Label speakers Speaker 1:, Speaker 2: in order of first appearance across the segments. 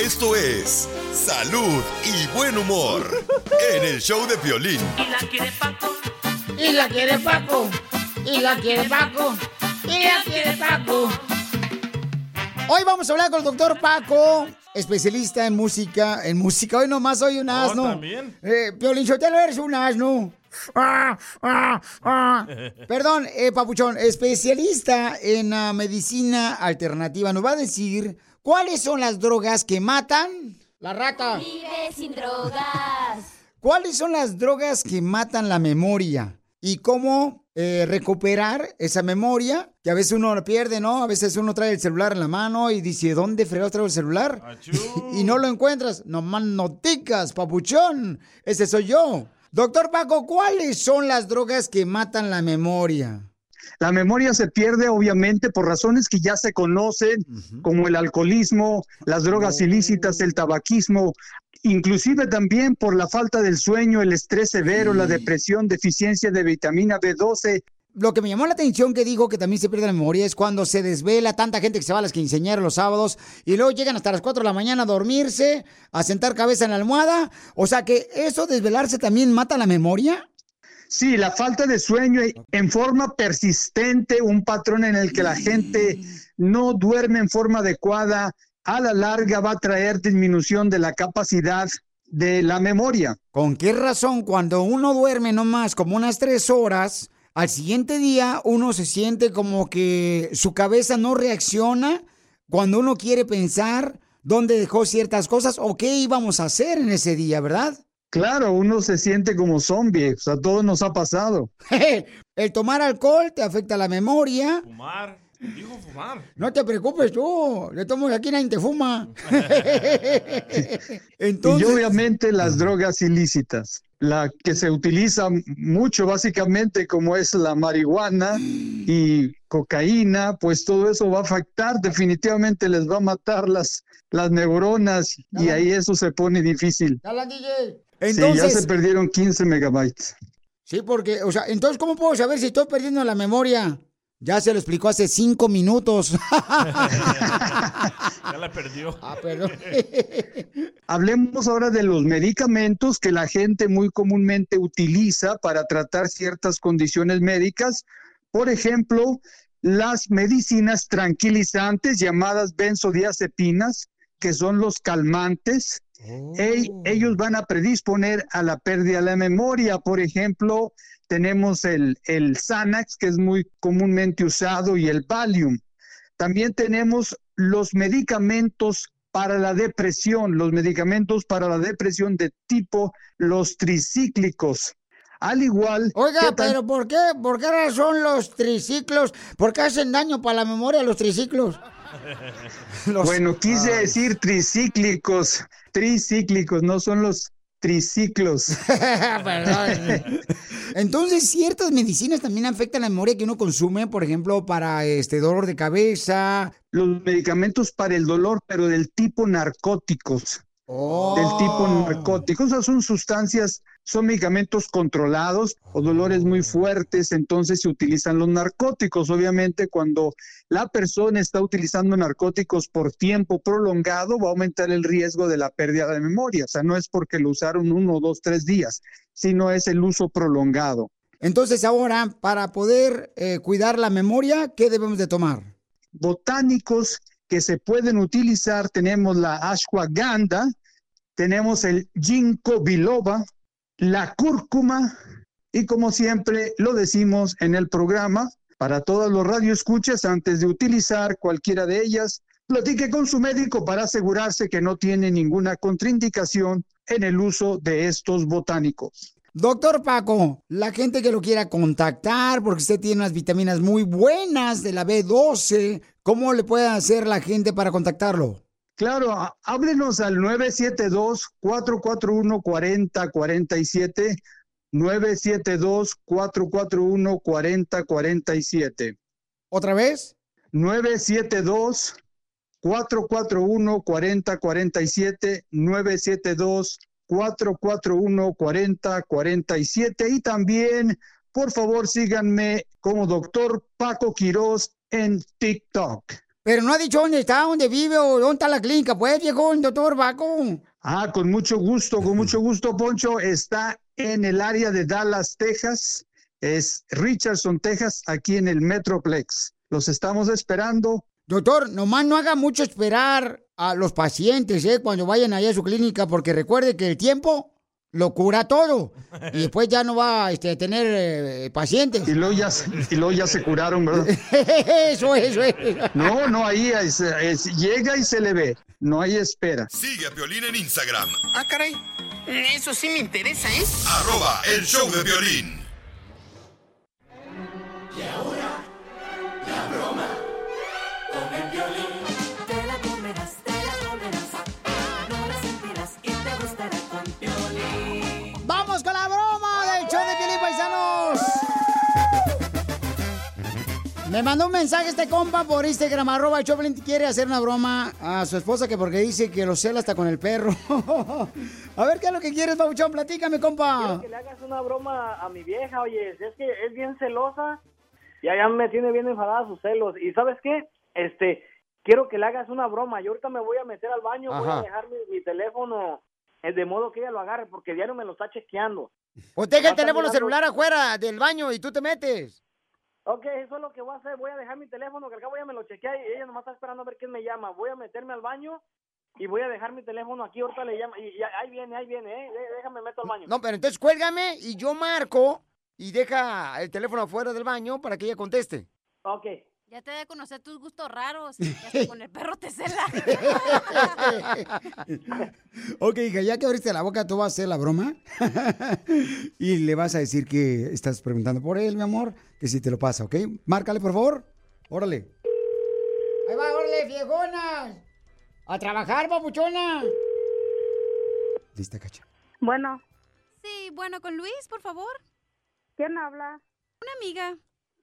Speaker 1: Esto es Salud y Buen Humor en el show de violín.
Speaker 2: Y la quiere Paco.
Speaker 3: Y la quiere Paco. Y la quiere Paco. Y la quiere Paco. Hoy vamos a hablar con el doctor Paco, especialista en música. En música, hoy nomás soy un asno.
Speaker 4: ¿también?
Speaker 3: Eh, Piolín Sotelo, eres un asno. Ah, ah, ah. Perdón, eh, Papuchón, especialista en ah, medicina alternativa. Nos va a decir cuáles son las drogas que matan. La rata.
Speaker 5: Vive sin drogas.
Speaker 3: ¿Cuáles son las drogas que matan la memoria? Y cómo eh, recuperar esa memoria, que a veces uno la pierde, ¿no? A veces uno trae el celular en la mano y dice, ¿dónde fregados traigo el celular? y no lo encuentras. No noticas, papuchón. Ese soy yo. Doctor Paco, ¿cuáles son las drogas que matan la memoria?
Speaker 6: La memoria se pierde obviamente por razones que ya se conocen, como el alcoholismo, las drogas ilícitas, el tabaquismo, inclusive también por la falta del sueño, el estrés severo, la depresión, deficiencia de vitamina B12.
Speaker 3: Lo que me llamó la atención que dijo que también se pierde la memoria es cuando se desvela tanta gente que se va a las quinceañeras los sábados y luego llegan hasta las 4 de la mañana a dormirse, a sentar cabeza en la almohada. O sea que eso, desvelarse, también mata la memoria.
Speaker 6: Sí, la falta de sueño en forma persistente, un patrón en el que la gente no duerme en forma adecuada, a la larga va a traer disminución de la capacidad de la memoria.
Speaker 3: ¿Con qué razón cuando uno duerme nomás como unas tres horas, al siguiente día uno se siente como que su cabeza no reacciona cuando uno quiere pensar dónde dejó ciertas cosas o qué íbamos a hacer en ese día, ¿verdad?
Speaker 6: Claro, uno se siente como zombie, o sea, todo nos ha pasado.
Speaker 3: El tomar alcohol te afecta la memoria.
Speaker 4: Fumar. Dijo fumar.
Speaker 3: No te preocupes tú, le tomo aquí nadie te fuma.
Speaker 6: Y obviamente las drogas ilícitas, la que se utiliza mucho básicamente como es la marihuana y cocaína, pues todo eso va a afectar, definitivamente les va a matar las, las neuronas y ahí eso se pone difícil.
Speaker 3: Dale, DJ.
Speaker 6: Sí, ya se perdieron 15 megabytes.
Speaker 3: Sí, porque, o sea, entonces, ¿cómo puedo saber si estoy perdiendo la memoria? Ya se lo explicó hace cinco minutos.
Speaker 4: Ya la perdió.
Speaker 3: Ah, perdón.
Speaker 6: Hablemos ahora de los medicamentos que la gente muy comúnmente utiliza para tratar ciertas condiciones médicas. Por ejemplo, las medicinas tranquilizantes llamadas benzodiazepinas, que son los calmantes. Ellos van a predisponer a la pérdida de la memoria. Por ejemplo, tenemos el, el Xanax, que es muy comúnmente usado, y el Valium. También tenemos los medicamentos para la depresión, los medicamentos para la depresión de tipo los tricíclicos. Al igual
Speaker 3: Oiga, pero ¿por qué? ¿Por qué razón los triciclos? ¿Por qué hacen daño para la memoria los triciclos?
Speaker 6: Bueno, quise decir tricíclicos, tricíclicos, no son los triciclos.
Speaker 3: Entonces, ciertas medicinas también afectan la memoria que uno consume, por ejemplo, para este dolor de cabeza.
Speaker 6: Los medicamentos para el dolor, pero del tipo narcóticos. Del tipo narcóticos. O sea, son sustancias, son medicamentos controlados o dolores muy fuertes, entonces se utilizan los narcóticos. Obviamente, cuando la persona está utilizando narcóticos por tiempo prolongado, va a aumentar el riesgo de la pérdida de memoria. O sea, no es porque lo usaron uno, dos, tres días, sino es el uso prolongado.
Speaker 3: Entonces, ahora, para poder eh, cuidar la memoria, ¿qué debemos de tomar?
Speaker 6: botánicos que se pueden utilizar. Tenemos la ashwagandha, tenemos el ginkgo biloba, la cúrcuma y como siempre lo decimos en el programa, para todos los radioescuchas, antes de utilizar cualquiera de ellas, platique con su médico para asegurarse que no tiene ninguna contraindicación en el uso de estos botánicos.
Speaker 3: Doctor Paco, la gente que lo quiera contactar, porque usted tiene unas vitaminas muy buenas de la B12, ¿cómo le puede hacer la gente para contactarlo?
Speaker 6: Claro, háblenos al 972-441-4047, 972-441-4047.
Speaker 3: ¿Otra vez?
Speaker 6: 972-441-4047, 972-441-4047 y también, por favor, síganme como doctor Paco Quiroz en TikTok.
Speaker 3: Pero no ha dicho dónde está, dónde vive o dónde está la clínica, pues, viejo, doctor Paco.
Speaker 6: Ah, con mucho gusto, con mucho gusto, Poncho. Está en el área de Dallas, Texas. Es Richardson, Texas, aquí en el Metroplex. Los estamos esperando.
Speaker 3: Doctor, nomás no haga mucho esperar a los pacientes, ¿eh? Cuando vayan allá a su clínica, porque recuerde que el tiempo lo cura todo. Y después ya no va este, a tener eh, pacientes.
Speaker 6: Y luego, ya, se- y luego ya se curaron, ¿verdad?
Speaker 3: eso, eso, eso.
Speaker 6: No, no, ahí es- es- llega y se le ve. No hay espera.
Speaker 1: Sigue a Piolín en Instagram,
Speaker 2: Ah, caray. Eso sí me interesa, ¿eh?
Speaker 1: arroba el show de violín.
Speaker 3: Me mandó un mensaje este compa por Instagram, arroba Choplin, quiere hacer una broma a su esposa que porque dice que lo cela hasta con el perro. a ver, ¿qué es lo que quieres, Pabuchón? Platícame, compa.
Speaker 7: Quiero que le hagas una broma a mi vieja, oye, es que es bien celosa y allá me tiene bien enfadada sus celos. ¿Y sabes qué? Este, quiero que le hagas una broma. Yo ahorita me voy a meter al baño, voy a dejar mi, mi teléfono eh, de modo que ella lo agarre porque diario me lo está chequeando.
Speaker 3: Pues deja el teléfono
Speaker 7: mirando-
Speaker 3: celular afuera del baño y tú te metes.
Speaker 7: Ok, eso es lo que voy a hacer. Voy a dejar mi teléfono, que al cabo ya me lo chequea y ella nomás está esperando a ver quién me llama. Voy a meterme al baño y voy a dejar mi teléfono aquí. Ahorita le llama. Y, y ahí viene, ahí viene, ¿eh? Dé- Déjame meto al baño.
Speaker 3: No, pero entonces cuélgame y yo marco y deja el teléfono afuera del baño para que ella conteste.
Speaker 7: Ok.
Speaker 8: Ya te de conocer tus gustos raros. Ya con el perro te cela.
Speaker 3: ok, hija, ya que abriste la boca, tú vas a hacer la broma. y le vas a decir que estás preguntando por él, mi amor, que si te lo pasa, ¿ok? Márcale, por favor. Órale. Ahí va, órale, viejona. A trabajar, papuchona. Lista, cacha.
Speaker 9: Bueno,
Speaker 8: Sí, bueno, con Luis, por favor.
Speaker 9: ¿quién habla?
Speaker 8: Una amiga.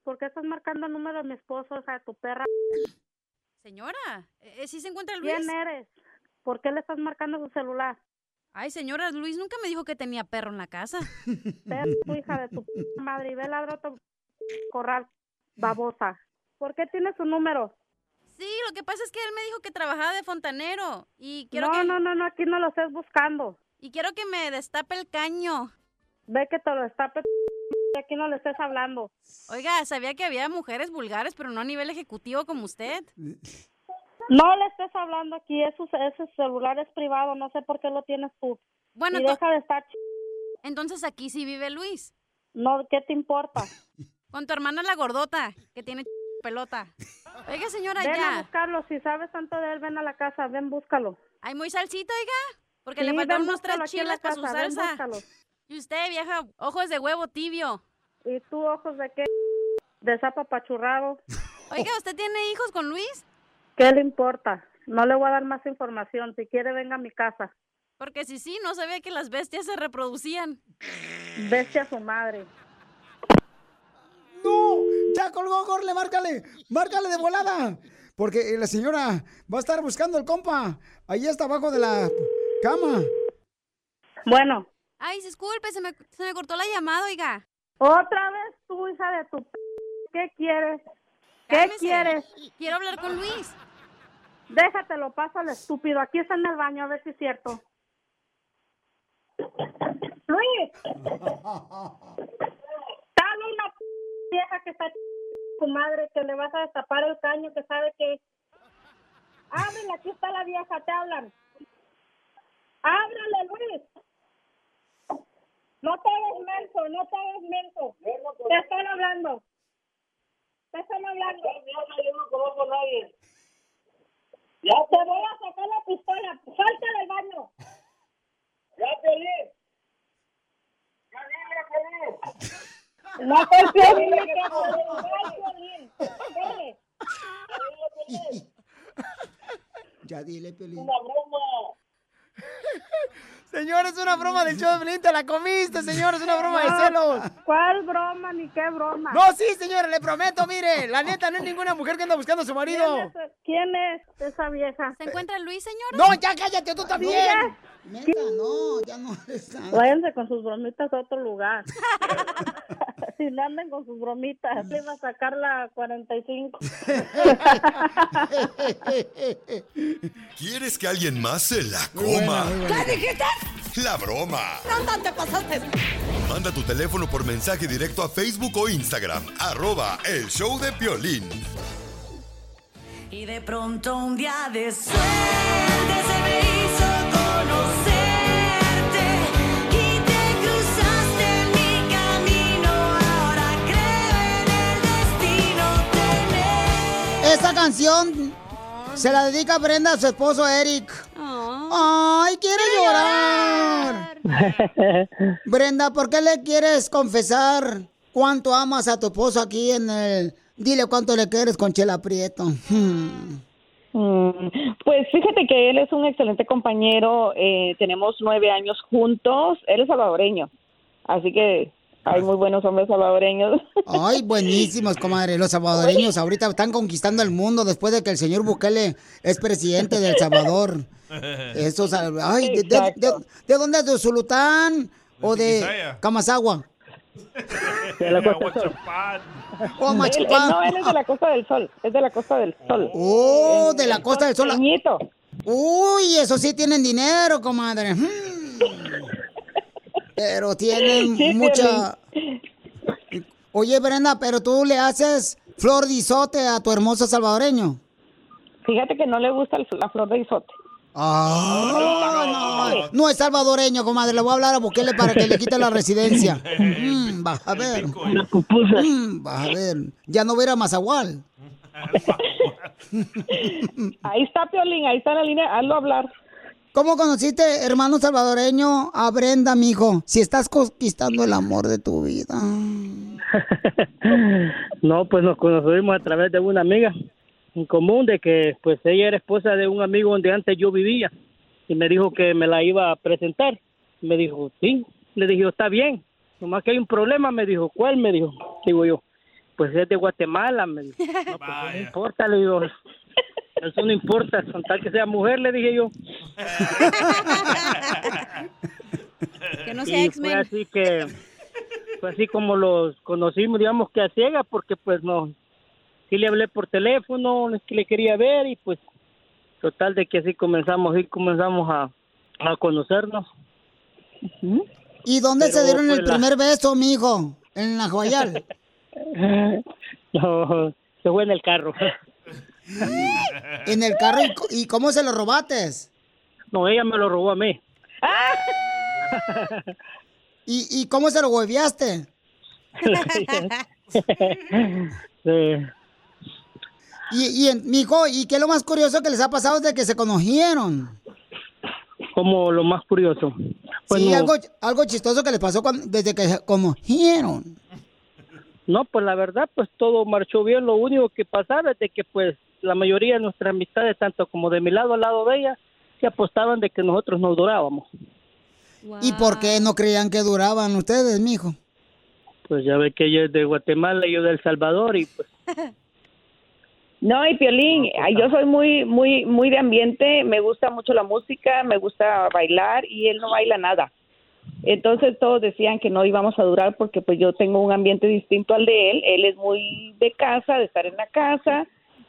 Speaker 9: ¿Por qué estás marcando el número de mi esposo, o sea, tu perra?
Speaker 8: Señora, eh, ¿sí se encuentra Luis?
Speaker 9: ¿Quién eres? ¿Por qué le estás marcando su celular?
Speaker 8: Ay, señora, Luis nunca me dijo que tenía perro en la casa.
Speaker 9: A tu hija de tu madre y ve ladra otro corral, babosa. ¿Por qué tienes su número?
Speaker 8: Sí, lo que pasa es que él me dijo que trabajaba de fontanero y quiero
Speaker 9: no,
Speaker 8: que...
Speaker 9: no, no, no, aquí no lo estés buscando.
Speaker 8: Y quiero que me destape el caño.
Speaker 9: Ve que te lo destape, aquí no le estés hablando.
Speaker 8: Oiga, sabía que había mujeres vulgares, pero no a nivel ejecutivo como usted.
Speaker 9: No le estés hablando aquí, ese, ese celular es privado, no sé por qué lo tienes tú.
Speaker 8: Bueno,
Speaker 9: y deja de estar... ch-
Speaker 8: Entonces aquí sí vive Luis.
Speaker 9: No, ¿qué te importa?
Speaker 8: Con tu hermana la gordota, que tiene pelota. Oiga, señora,
Speaker 9: ven a buscarlo, si sabes tanto de él, ven a la casa, ven, búscalo.
Speaker 8: Hay muy salsita, oiga. Porque
Speaker 9: Sí,
Speaker 8: le faltan
Speaker 9: ven,
Speaker 8: unos tres chiles para su
Speaker 9: ven,
Speaker 8: salsa.
Speaker 9: búscalo.
Speaker 8: Y usted, vieja, ojos de huevo tibio.
Speaker 9: ¿Y tú ojos de qué? De sapo apachurrado.
Speaker 8: Oiga, ¿usted tiene hijos con Luis?
Speaker 9: ¿Qué le importa? No le voy a dar más información. Si quiere, venga a mi casa.
Speaker 8: Porque si sí, no sabía que las bestias se reproducían.
Speaker 9: Bestia a su madre.
Speaker 3: ¡No! ¡Ya colgó, Gorle! ¡Márcale! ¡Márcale de volada! Porque eh, la señora va a estar buscando el compa. Ahí está abajo de la cama.
Speaker 9: Bueno.
Speaker 8: Ay, disculpe, se me, se me cortó la llamada, oiga.
Speaker 9: Otra vez tú, hija de tu... p- ¿Qué quieres? ¿Qué
Speaker 8: Cálmese.
Speaker 9: quieres?
Speaker 8: Quiero hablar con Luis.
Speaker 9: Déjatelo, pásale, estúpido. Aquí está en el baño, a ver si es cierto. Luis. Dale una p- vieja que está tu madre que le vas a destapar el caño que sabe que... Ábrele, aquí está la vieja, te hablan. Ábrele, Luis. No te hagas menso, no te hagas menso. Te están hablando. Te están hablando. Yo no conozco a nadie. Ya te voy a sacar la pistola. Salte del baño. Ya te Ya dile, No te Piolín, que es Piolín. Dile.
Speaker 3: Ya dile, Piolín.
Speaker 9: Una broma.
Speaker 3: Señor, es una broma del show de Piolín, te la comiste, señor, es una broma de celos.
Speaker 9: ¿Cuál broma ni qué broma?
Speaker 3: No, sí, señora, le prometo, mire, la neta, no es ninguna mujer que anda buscando a su marido.
Speaker 9: ¿Quién es, quién es esa vieja?
Speaker 8: ¿Se encuentra Luis, señor?
Speaker 3: No, ya cállate tú también. Neta, no, ya no está.
Speaker 9: Váyanse con sus bromitas a otro lugar. si no anden con sus bromitas, le va a sacar la 45.
Speaker 1: ¿Quieres que alguien más se la coma?
Speaker 9: ¿Qué
Speaker 10: dijiste?
Speaker 1: La broma.
Speaker 10: ¿Dónde te pasaste?
Speaker 1: Manda tu teléfono por mensaje directo a Facebook o Instagram. Arroba el show de Piolín.
Speaker 10: Y de pronto un día de suerte se me hizo conocerte
Speaker 3: Esta canción se la dedica Brenda a su esposo Eric. Ay, quiere llorar. Brenda, ¿por qué le quieres confesar cuánto amas a tu esposo aquí en el... Dile cuánto le quieres con Chela Prieto. Hmm.
Speaker 11: Mm, Pues fíjate que él es un excelente compañero, eh, tenemos nueve años juntos, él es salvadoreño, así que hay muy buenos hombres salvadoreños.
Speaker 3: Ay, buenísimos, comadre. Los salvadoreños ahorita están conquistando el mundo después de que el señor Bukele es presidente de El Salvador. Ay, de, de- de- ¿de dónde es? ¿De Zulután o de. Camasagua?
Speaker 11: De la Costa del Sol.
Speaker 3: Oh,
Speaker 11: Él- no, él es de la Costa del Sol, es de la Costa del Sol.
Speaker 3: Oh, de la Costa del Sol.
Speaker 11: Pequeñito.
Speaker 3: Uy, eso sí tienen dinero, comadre. Hmm. Pero tienen
Speaker 11: Sí,
Speaker 3: mucha... Oye, Brenda, pero tú le haces flor de isote a tu hermoso salvadoreño.
Speaker 11: Fíjate que no le gusta el- la flor de isote.
Speaker 3: Ah, no, no es salvadoreño, comadre. Le voy a hablar a Bukele para que le quite la residencia. Mm, vas a ver. Mm, vas a ver. Ya no voy a ir a Mazahual.
Speaker 11: Ahí está Piolín, ahí está en la línea, hazlo hablar.
Speaker 3: ¿Cómo conociste, hermano salvadoreño, a Brenda, mijo? Si estás conquistando el amor de tu vida.
Speaker 12: No, pues nos conocimos a través de una amiga en común de que pues ella era esposa de un amigo donde antes yo vivía y me dijo que me la iba a presentar. Me dijo, sí, le dije, está bien, nomás que hay un problema, me dijo, ¿cuál? Me dijo, digo yo, pues es de Guatemala, me dijo, no, pues no importa, le digo, eso no importa, con tal que sea mujer, le dije yo.
Speaker 8: Que no sea
Speaker 12: y fue
Speaker 8: X-Men.
Speaker 12: así que fue así como los conocimos digamos que a ciegas porque pues no sí le hablé por teléfono es que le quería ver y pues total de que así comenzamos y comenzamos a, a conocernos
Speaker 3: ¿Y dónde
Speaker 12: Pero
Speaker 3: se dieron el
Speaker 12: fue la-
Speaker 3: primer beso, mijo? En la Joyal.
Speaker 12: no se fue en el carro
Speaker 3: En el carro. ¿Y, cómo se lo robates?
Speaker 12: no ella me lo robó a mí
Speaker 3: ¿Y, y cómo se lo hueveaste?
Speaker 12: Sí.
Speaker 3: Y, y mijo, ¿y qué es lo más curioso que les ha pasado desde que se conocieron?
Speaker 12: como lo más curioso
Speaker 3: sí, algo, algo chistoso que les pasó cuando- desde que se conocieron.
Speaker 12: No, pues la verdad, pues todo marchó bien. Lo único que pasaba es de que, pues, la mayoría de nuestras amistades, tanto como de mi lado al lado de ella, se apostaban de que nosotros nos durábamos.
Speaker 3: ¿Y por qué no creían que duraban ustedes, mijo?
Speaker 12: Pues ya ve que ella es de Guatemala y yo de El Salvador y pues
Speaker 11: No, y Piolín, ay, yo soy muy, muy, muy de ambiente, me gusta mucho la música, me gusta bailar y él no baila nada. Entonces todos decían que no íbamos a durar porque pues yo tengo un ambiente distinto al de él. Él es muy de casa, de estar en la casa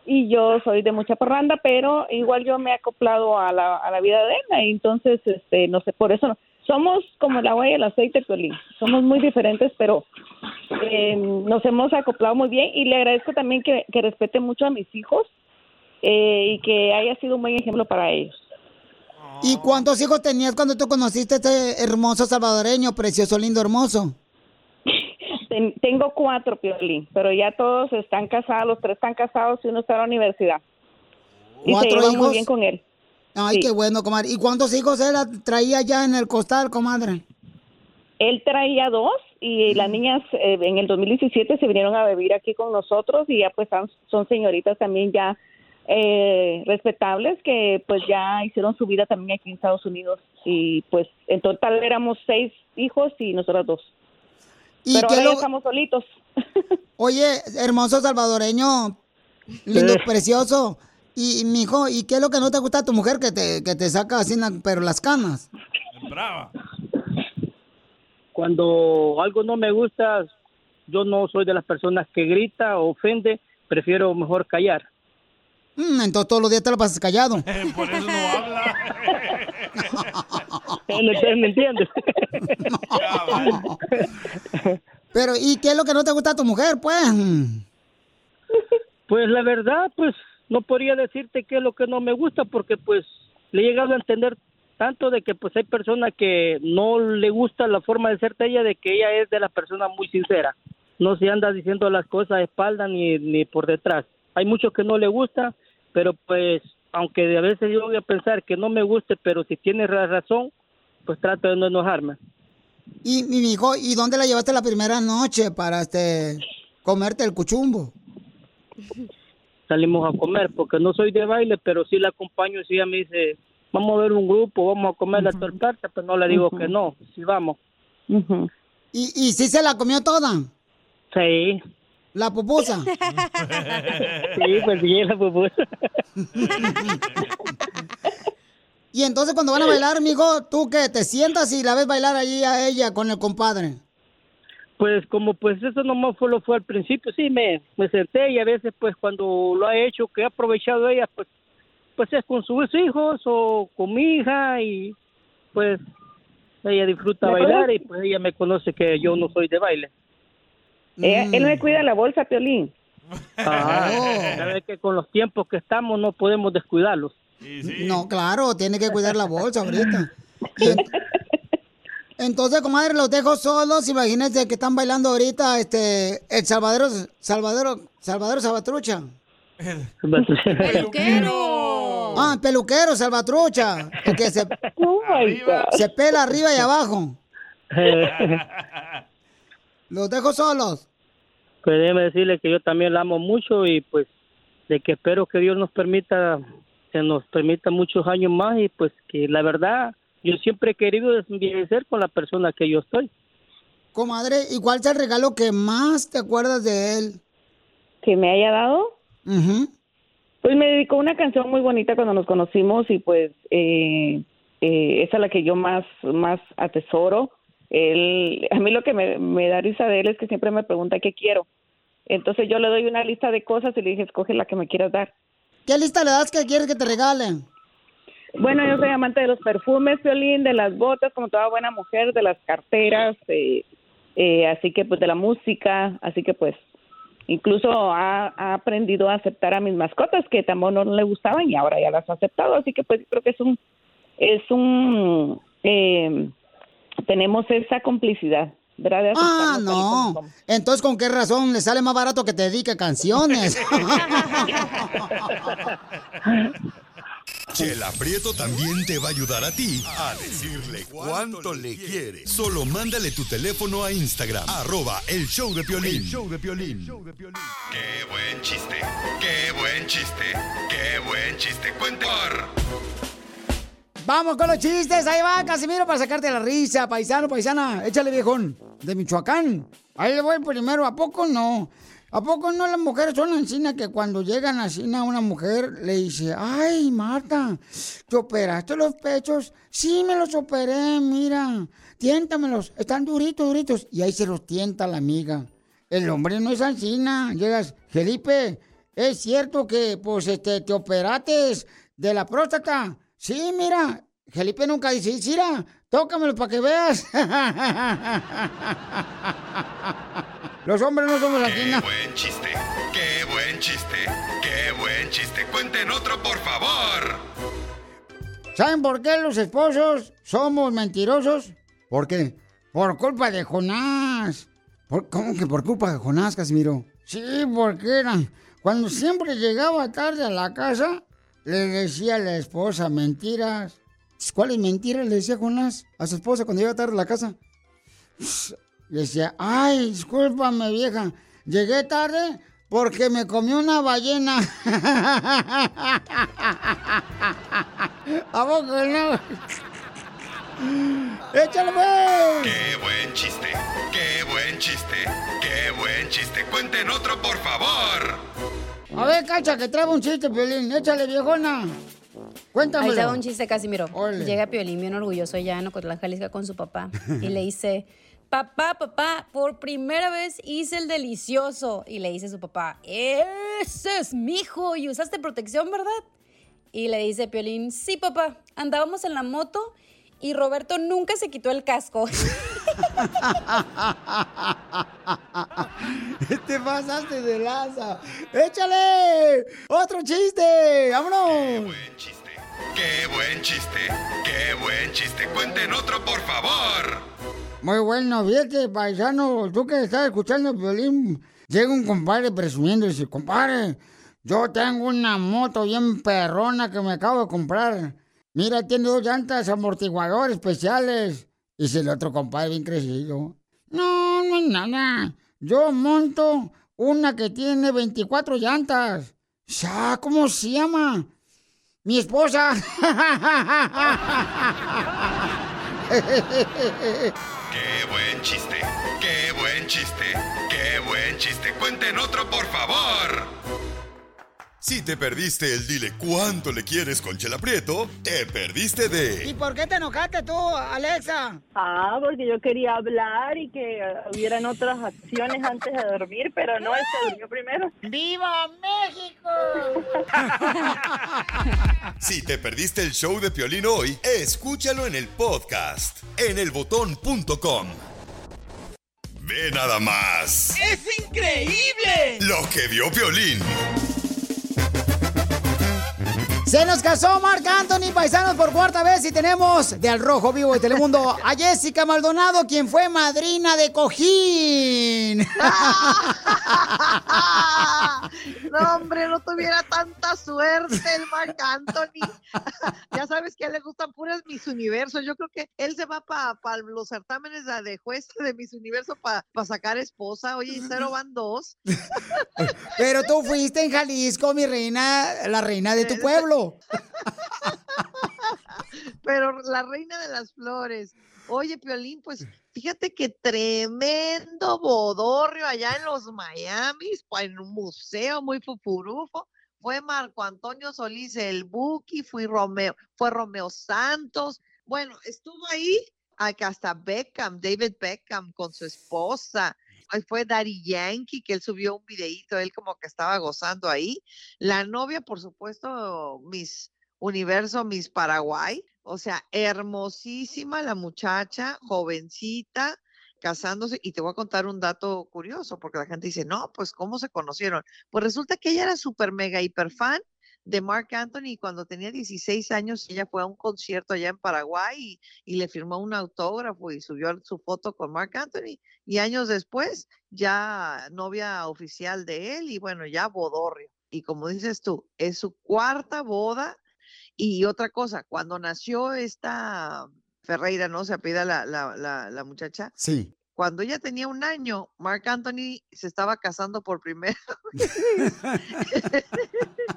Speaker 11: y yo soy de mucha parranda, pero igual yo me he acoplado a la, a la vida de él. y Entonces, este, no sé, por eso somos como el agua y el aceite, Piolín. Somos muy diferentes, pero eh, nos hemos acoplado muy bien y le agradezco también que, que respete mucho a mis hijos eh, y que haya sido un buen ejemplo para ellos.
Speaker 3: ¿Y cuántos hijos tenías cuando tú conociste a este hermoso salvadoreño, precioso, lindo, hermoso?
Speaker 11: Ten- tengo cuatro, Piolín, pero ya todos están casados, los tres están casados y uno está en la universidad. Y se muy bien con él.
Speaker 3: Ay,
Speaker 11: Sí.
Speaker 3: qué bueno, comadre. ¿Y cuántos hijos él traía ya en el costal, comadre?
Speaker 11: Él traía dos y las niñas eh, en el 2017 se vinieron a vivir aquí con nosotros y ya pues son, son señoritas también ya eh, respetables que pues ya hicieron su vida también aquí en Estados Unidos y pues en total éramos seis hijos y nosotras dos.
Speaker 3: ¿Y
Speaker 11: Pero
Speaker 3: qué
Speaker 11: ahora
Speaker 3: lo-
Speaker 11: ya estamos solitos.
Speaker 3: Oye, hermoso salvadoreño, lindo,
Speaker 12: Sí.
Speaker 3: precioso. Y, mijo, ¿y qué es lo que no te gusta a tu mujer que te, que te saca así, pero las canas?
Speaker 4: Brava.
Speaker 12: Cuando algo no me gusta, yo no soy de las personas que grita o ofende, prefiero mejor callar.
Speaker 3: Mm, entonces todos los días te lo pasas callado.
Speaker 4: Por eso no habla.
Speaker 12: ¿me entiendes?
Speaker 3: Pero, ¿y qué es lo que no te gusta a tu mujer, pues?
Speaker 12: Pues la verdad, pues no podría decirte qué es lo que no me gusta porque pues le he llegado a entender tanto de que pues hay personas que no le gusta la forma de ser de ella, de que ella es de la persona muy sincera. No se anda diciendo las cosas a espalda ni, ni por detrás. Hay muchos que no le gusta, pero pues aunque a veces yo voy a pensar que no me guste, pero si tiene ra- razón, pues trato de no enojarme.
Speaker 3: Y mi hijo, ¿y dónde la llevaste la primera noche para este comerte el cuchumbo?
Speaker 12: salimos a comer, porque no soy de baile, pero sí la acompaño si ella me dice, vamos a ver un grupo, vamos a comer la torta, pues no le digo que no, sí vamos.
Speaker 3: ¿Y, ¿Y sí se la comió toda?
Speaker 12: Sí.
Speaker 3: ¿La pupusa?
Speaker 12: Sí, pues sí, la pupusa.
Speaker 3: Y entonces cuando van a bailar, mijo, ¿tú qué? ¿Te sientas y la ves bailar allí a ella con el compadre?
Speaker 12: Pues como pues eso nomás fue lo fue al principio, sí, me, me senté y a veces pues cuando lo ha hecho, que ha aprovechado ella, pues pues es con sus hijos o con mi hija y pues ella disfruta
Speaker 11: ¿Me
Speaker 12: bailar y pues ella me conoce que yo no soy de baile.
Speaker 11: Ella-
Speaker 3: Mm.
Speaker 11: él me cuida la bolsa, Piolín.
Speaker 12: Ah, sabes que con los tiempos que estamos no podemos descuidarlos.
Speaker 3: No, claro, tiene que cuidar la bolsa ahorita. Entonces, comadre, los dejo solos. Imagínense que están bailando ahorita este el Salvador, Salvador, Salvador Salvatrucha.
Speaker 8: ¡Peluquero!
Speaker 3: Ah, peluquero, Salvatrucha. El que se, se pela arriba y abajo. Los dejo solos.
Speaker 12: Pues déjeme decirle que yo también la amo mucho y pues de que espero que Dios nos permita, que nos permita muchos años más y pues que la verdad yo siempre he querido envejecer con la persona que yo estoy.
Speaker 3: Comadre, ¿y cuál es el regalo que más te acuerdas de él?
Speaker 11: ¿Que me haya dado? Pues me dedicó una canción muy bonita cuando nos conocimos y pues eh, eh, esa es la que yo más, más atesoro. Él, a mí lo que me, me da risa de él es que siempre me pregunta qué quiero. Entonces yo le doy una lista de cosas y le dije, escoge la que me quieras dar.
Speaker 3: ¿Qué lista le das que quieres que te regalen?
Speaker 11: Bueno, yo soy amante de los perfumes, violín, de las botas, como toda buena mujer, de las carteras, eh, eh, así que pues de la música, así que pues incluso ha, ha aprendido a aceptar a mis mascotas que tampoco no le gustaban y ahora ya las ha aceptado, así que pues creo que es un, es un, eh, tenemos esa complicidad, ¿verdad?
Speaker 3: Ah,
Speaker 11: como
Speaker 3: no. Entonces, ¿con qué razón le sale más barato que te dedique canciones?
Speaker 1: Chela Prieto también te va a ayudar a ti a decirle cuánto le quiere. Solo mándale tu teléfono a Instagram, arroba el show de Piolín. show de Piolín. Qué buen chiste, qué buen chiste, qué buen chiste. Cuente.
Speaker 3: Vamos con los chistes. Ahí va, Casimiro, para sacarte la risa. Paisano, paisana. Échale, viejón. De Michoacán. Ahí le voy primero. ¿A poco no? ¿A poco no las mujeres son encina que cuando llegan a cina una mujer le dice, ay, Marta, ¿te operaste los pechos? Sí, me los operé, mira. Tiéntamelos. Están duritos, duritos. Y ahí se los tienta la amiga. El hombre no es encina. Llegas, Felipe, ¿es cierto que, pues, este, te operates de la próstata? Sí, mira. Felipe nunca dice, sí, mira, Tócamelo para que veas. Los hombres no somos así, ¿no?
Speaker 1: Buen chiste, qué buen chiste, qué buen chiste. Cuenten otro, por favor.
Speaker 3: ¿Saben por qué los esposos somos mentirosos? ¿Por qué? Por culpa de Jonás. ¿Por- ¿Cómo que por culpa de Jonás, Casimiro? Sí, porque era. Cuando siempre llegaba tarde a la casa, le decía a la esposa mentiras. ¿Cuáles mentiras le decía Jonás a su esposa cuando llegaba tarde a la casa? Le decía, ay, discúlpame, vieja. Llegué tarde porque me comí una ballena. ¿A poco no? ¡Échale, pues!
Speaker 1: Qué buen chiste, qué buen chiste, qué buen chiste. Cuenten otro, por favor.
Speaker 3: A ver, cacha, que traigo un chiste, Piolín. Échale, viejona. Cuéntamelo.
Speaker 8: Ahí va un chiste, Casimiro.
Speaker 3: Órale.
Speaker 8: Llega Piolín bien orgulloso ya en Ocotlán, Jalisco con su papá y le dice, papá, papá, por primera vez hice el delicioso. Y le dice su papá, ese es mi hijo y usaste protección, ¿verdad? Y le dice Piolín, sí, papá, andábamos en la moto y Roberto nunca se quitó el casco.
Speaker 3: Te pasaste de laza. ¡Échale! ¡Otro chiste! ¡Vámonos!
Speaker 1: Qué buen chiste, qué buen chiste. Cuenten otro, por favor.
Speaker 3: Muy bueno, fíjate, paisano, tú que estás escuchando el violín, llega un compadre presumiendo y dice, compadre, yo tengo una moto bien perrona que me acabo de comprar. Mira, tiene dos llantas amortiguador especiales. Y dice el otro compadre bien crecido, no, no es nada. Yo monto una que tiene 24 llantas. Ya, ¿cómo se llama? Mi esposa.
Speaker 1: Qué buen chiste, qué buen chiste, qué buen chiste. Cuenten otro, por favor. Si te perdiste el dile cuánto le quieres con Chela Prieto, te perdiste de
Speaker 3: ¿Y por qué te enojaste tú, Alexa?
Speaker 13: Ah, porque yo quería hablar y que eh, hubieran otras acciones antes de dormir, pero no, él se durmió primero.
Speaker 3: ¡Viva México!
Speaker 1: Si te perdiste el show de Piolín hoy, escúchalo en el podcast, en elbotón.com. Ve nada más
Speaker 10: ¡Es increíble!
Speaker 1: lo que vio Piolín.
Speaker 3: Se nos casó Marc Anthony, paisanos, por cuarta vez y tenemos de Al Rojo Vivo de Telemundo a Jessica Maldonado, quien fue madrina de cojín.
Speaker 14: No, hombre, no tuviera tanta suerte el Marc Anthony. ya sabes que a él le gustan puras Miss Universo. Yo creo que él se va para los certámenes de juez de Miss Universo para sacar esposa. Oye, y cero van dos.
Speaker 3: Pero tú fuiste en Jalisco, mi reina, la reina de tu pueblo.
Speaker 14: Pero la reina de las flores. Oye, Piolín, pues fíjate que tremendo bodorrio allá en los Miamis, en un museo muy fufurufo. Fue Marco Antonio Solís el Buki, fue Romeo, fue Romeo Santos. Bueno, estuvo ahí hasta Beckham, David Beckham con su esposa. Ahí fue Daddy Yankee, que él subió un videíto, él como que estaba gozando ahí. La novia, por supuesto, Miss Universo, Miss Paraguay. O sea, hermosísima la muchacha, jovencita, casándose. Y te voy a contar un dato curioso, porque la gente dice, no, pues, ¿cómo se conocieron? Pues resulta que ella era súper mega hiper fan de Mark Anthony cuando tenía 16 años ella fue a un concierto allá en Paraguay y, y le firmó un autógrafo y subió su foto con Mark Anthony y años después ya novia oficial de él y bueno, ya bodorrio. Y como dices tú, es su cuarta boda y otra cosa, cuando nació esta Ferreira, ¿no? Se apellida la, la, la, la muchacha.
Speaker 3: Sí.
Speaker 14: Cuando ella tenía un año, Mark Anthony se estaba casando por primera vez.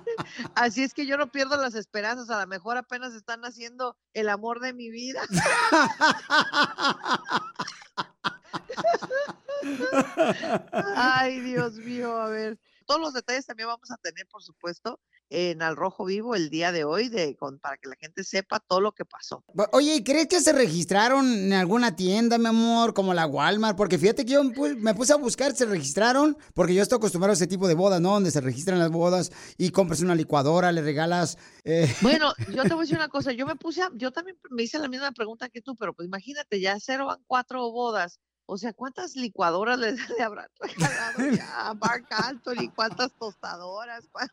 Speaker 14: Así es que yo no pierdo las esperanzas. A lo mejor apenas están haciendo el amor de mi vida. Ay, Dios mío, a ver. Todos los detalles también vamos a tener, por supuesto, en Al Rojo Vivo el día de hoy de, con- para que la gente sepa todo lo que pasó.
Speaker 3: Oye, ¿y ¿crees que se registraron en alguna tienda, mi amor, como la Walmart? Porque fíjate que yo me pu- me puse a buscar, se registraron, porque yo estoy acostumbrado a ese tipo de bodas, ¿no? Donde se registran las bodas y compras una licuadora, le regalas... eh,
Speaker 14: Bueno, yo te voy a decir una cosa, yo me puse, a- yo también me hice la misma pregunta que tú, pero pues imagínate, ya cero van cuatro bodas. O sea, ¿cuántas licuadoras le, le habrán regalado ya a Marc Anthony? ¿Cuántas tostadoras? ¿Cuán-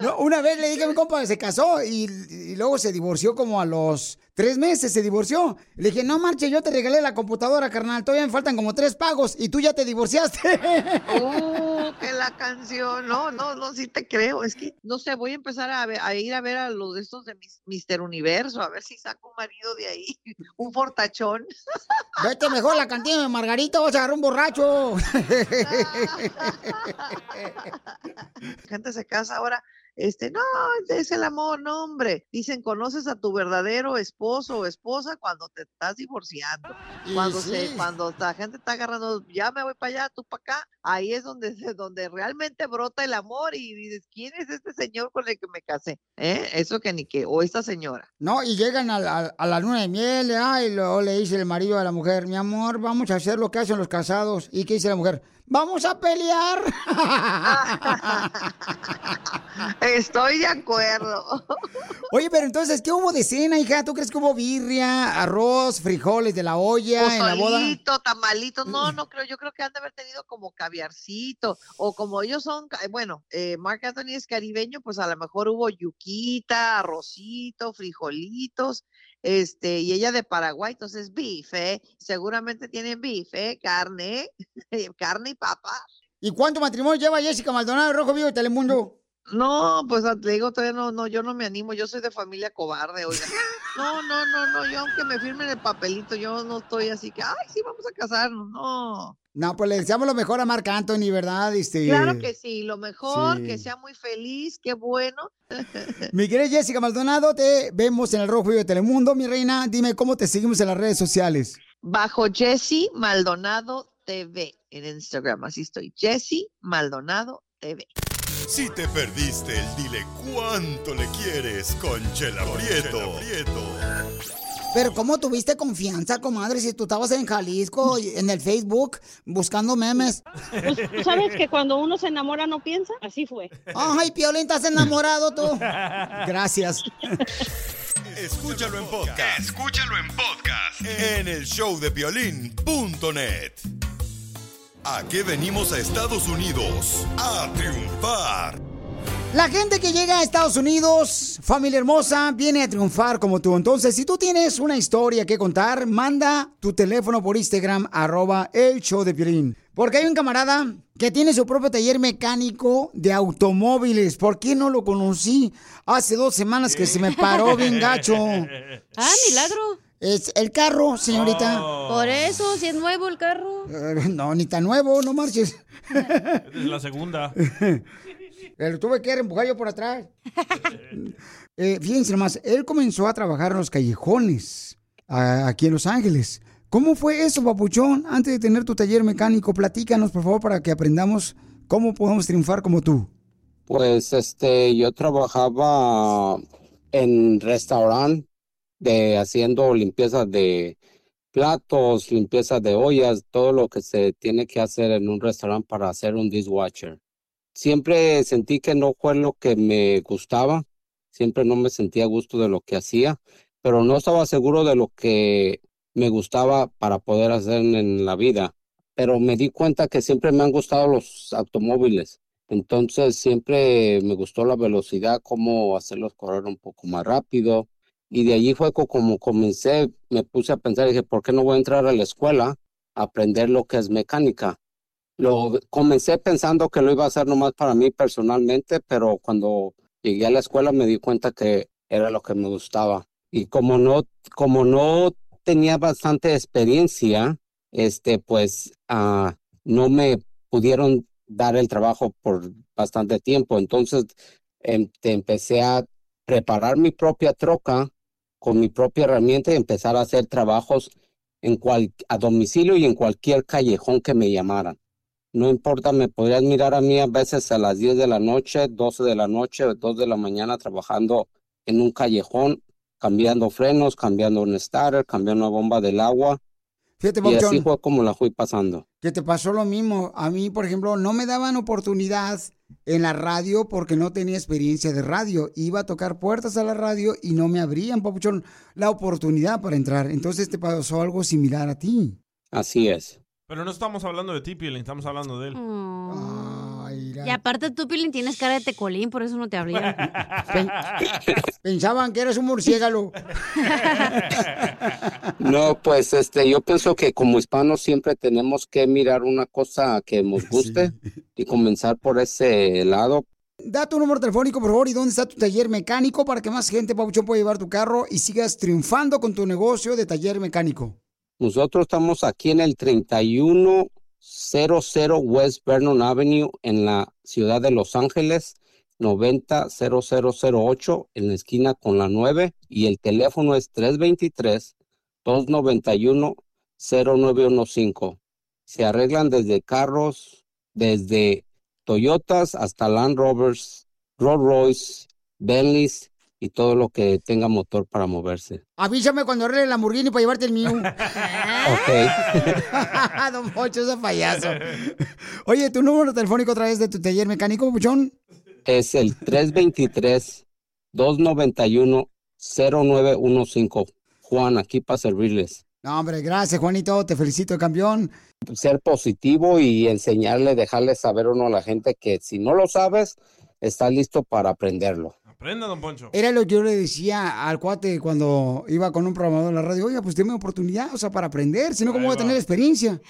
Speaker 3: No, una vez le dije a mi compa se casó y, y luego se divorció como a los tres meses, se divorció. Le dije, no marche, yo te regalé la computadora, carnal, todavía me faltan como tres pagos y tú ya te divorciaste.
Speaker 14: Oh, que la canción, no, no, no, sí te creo. Es que, no sé, voy a empezar a, ver- a ir a ver a los de estos de mis- Mister Universo, a ver si saco un marido de ahí, un fortachón.
Speaker 3: Vete mejor a la cantina de Margarita, vas a agarrar un borracho.
Speaker 14: Gente se casa ahora, este, no, es el amor, no, hombre. Dicen, conoces a tu verdadero esposo o esposa cuando te estás divorciando. Cuando se, cuando la gente está agarrando, ya me voy para allá, tú para acá, ahí es donde, donde realmente brota el amor y dices, ¿quién es este señor con el que me casé? ¿Eh? Eso que ni que, o esta señora.
Speaker 3: No, y llegan a, la- a la luna de miel, ah, y luego le dice el marido a la mujer, mi amor, vamos a hacer lo que hacen los casados. ¿Y qué dice la mujer? Vamos a pelear.
Speaker 14: Estoy de acuerdo.
Speaker 3: Oye, pero entonces, ¿qué hubo de cena, hija? ¿Tú crees que hubo birria, arroz, frijoles de la olla en la boda?
Speaker 14: Tamalito, no, no creo, yo creo que han de haber tenido como caviarcito, o como ellos son, bueno, eh, Marc Anthony es caribeño, pues a lo mejor hubo yuquita, arrocito, frijolitos, este, y ella de Paraguay, entonces beef, ¿eh? Seguramente tienen beef, ¿eh? Carne, carne y papa.
Speaker 3: ¿Y cuánto matrimonio lleva Jessica Maldonado, Rojo Vivo de Telemundo?
Speaker 14: No, pues ah, te digo, todavía no, no, yo no me animo, yo soy de familia cobarde, oiga. No, no, no, no, yo aunque me firmen el papelito, yo no estoy así que, ay, sí, vamos a casarnos, no.
Speaker 3: No, pues le deseamos lo mejor a Marc Anthony, ¿verdad? Este,
Speaker 14: Claro que sí, lo mejor,
Speaker 3: sí.
Speaker 14: que sea muy feliz, qué bueno.
Speaker 3: Mi querida Jessica Maldonado, te vemos en el Rojo Vivo de Telemundo, mi reina. Dime cómo te seguimos en las redes sociales.
Speaker 14: Bajo Jessy Maldonado TV en Instagram, así estoy, Jessy Maldonado TV.
Speaker 1: Si te perdiste el dile cuánto le quieres con Chela Prieto.
Speaker 3: Pero ¿cómo tuviste confianza, comadre, si tú estabas en Jalisco, en el Facebook, buscando memes?
Speaker 15: Pues, ¿tú sabes que cuando uno se enamora no piensa? Así fue.
Speaker 3: Ay, Piolín, ¿estás enamorado tú? Gracias.
Speaker 1: Escúchalo en podcast. Escúchalo en podcast. En el showdepiolín.net. ¿A qué venimos a Estados Unidos? A triunfar.
Speaker 3: La gente que llega a Estados Unidos, familia hermosa, viene a triunfar como tú. Entonces, si tú tienes una historia que contar, manda tu teléfono por Instagram, arroba el show de Piolín. Porque hay un camarada que tiene su propio taller mecánico de automóviles. ¿Por qué no lo conocí? Hace dos semanas que se me paró bien gacho.
Speaker 8: Ah, milagro.
Speaker 3: Es el carro, señorita.
Speaker 8: Por eso, si es nuevo el carro.
Speaker 3: Eh, No, ni tan nuevo, no marches.
Speaker 4: Es la segunda.
Speaker 3: Pero tuve que empujar yo por atrás. Eh, fíjense nomás, él comenzó a trabajar en los callejones a- aquí en Los Ángeles. ¿Cómo fue eso, papuchón? Antes de tener tu taller mecánico, platícanos, por favor, para que aprendamos cómo podemos triunfar como tú.
Speaker 16: Pues este, yo trabajaba en restaurante de haciendo limpieza de platos, limpieza de ollas, todo lo que se tiene que hacer en un restaurante para hacer un dishwasher. Siempre sentí que no fue lo que me gustaba, siempre no me sentía a gusto de lo que hacía, pero no estaba seguro de lo que me gustaba para poder hacer en la vida. Pero me di cuenta que siempre me han gustado los automóviles. Entonces siempre me gustó la velocidad, cómo hacerlos correr un poco más rápido. Y de allí fue co- como comencé, me puse a pensar, dije, ¿por qué no voy a entrar a la escuela a aprender lo que es mecánica? Lo comencé pensando que lo iba a hacer nomás para mí personalmente, pero cuando llegué a la escuela me di cuenta que era lo que me gustaba. Y como no, como no tenía bastante experiencia, este, pues ah, no me pudieron dar el trabajo por bastante tiempo. Entonces em- empecé a preparar mi propia troca con mi propia herramienta y empezar a hacer trabajos en cual, a domicilio y en cualquier callejón que me llamaran. No importa, me podrías mirar a mí a veces a las 10 de la noche, 12 de la noche, 2 de la mañana trabajando en un callejón, cambiando frenos, cambiando un starter, cambiando una bomba del agua.
Speaker 3: Fíjate,
Speaker 16: y así fue como la fui pasando.
Speaker 3: que te pasó lo mismo. A mí, por ejemplo, no me daban oportunidad en la radio porque no tenía experiencia de radio. Iba a tocar puertas a la radio y no me abrían, papuchón, la oportunidad para entrar. Entonces te pasó algo similar a ti.
Speaker 16: Así es.
Speaker 4: Pero no estamos hablando de ti, estamos hablando de él.
Speaker 8: Y aparte tú, Pilín, tienes cara de tecolín, por eso no te abrieron.
Speaker 3: Pensaban que eras un murciélago.
Speaker 16: No, pues este, yo pienso que como hispanos siempre tenemos que mirar una cosa que nos guste y comenzar por ese lado.
Speaker 3: Da tu número telefónico, por favor, y dónde está tu taller mecánico para que más gente, papuchón, pueda llevar tu carro y sigas triunfando con tu negocio de taller mecánico.
Speaker 16: Nosotros estamos aquí en el 3100 West Vernon Avenue en la ciudad de Los Ángeles, 900008 en la esquina con la 9 y el teléfono es 323-291-0915. Se arreglan desde carros, desde Toyotas hasta Land Rovers, Rolls Royce, Bentleys y todo lo que tenga motor para moverse.
Speaker 3: Avísame cuando arregle el Lamborghini para llevarte el mío.
Speaker 16: Ok.
Speaker 3: Don Pocho, ese payaso. Oye, tu número telefónico otra vez de tu taller mecánico, papuchón.
Speaker 16: es el 323-291-0915. Juan, aquí para servirles.
Speaker 3: No, hombre, gracias, Juanito. Te felicito, campeón.
Speaker 16: Ser positivo y enseñarle, dejarle saber uno a la gente que si no lo sabes, está listo para aprenderlo.
Speaker 4: Aprenda, don Poncho.
Speaker 3: Era lo que yo le decía al cuate cuando iba con un programador en la radio. Oiga, pues déme oportunidad, o sea, para aprender. Si no, ¿cómo voy a tener experiencia?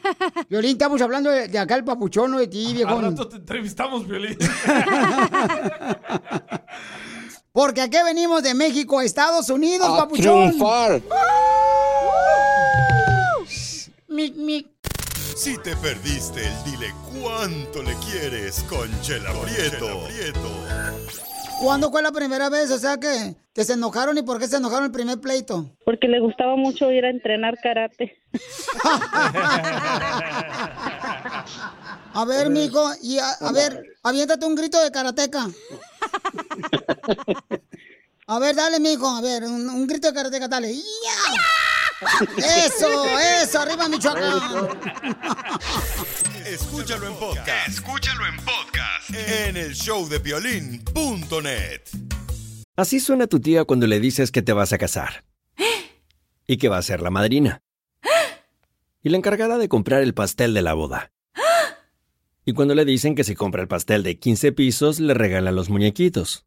Speaker 3: Violín, estamos hablando de, de acá el papuchón, no de ti,
Speaker 4: Al
Speaker 3: viejo.
Speaker 4: rato te entrevistamos, Piolín.
Speaker 3: Porque aquí venimos de México a Estados Unidos,
Speaker 16: A
Speaker 3: papuchón.
Speaker 16: triunfar.
Speaker 3: Mic, mic.
Speaker 1: Si te perdiste el dile cuánto le quieres con Chela Prieto.
Speaker 3: ¿Cuándo fue la primera vez? O sea, que, que se enojaron y por qué se enojaron el primer pleito.
Speaker 15: Porque le gustaba mucho ir a entrenar karate.
Speaker 3: A ver, mijo, y a, a ver, aviéntate un grito de karateca. A ver, dale, mijo, a ver, un, un grito de karateca, dale. ¡Ya! Eso, eso, arriba Michoacán.
Speaker 1: Escúchalo en podcast. Escúchalo en podcast. En el showdepiolín.net.
Speaker 17: Así suena tu tía cuando le dices que te vas a casar. Y que va a ser la madrina. Y la encargada de comprar el pastel de la boda. Y cuando le dicen que si compra el pastel de 15 pisos, le regalan los muñequitos.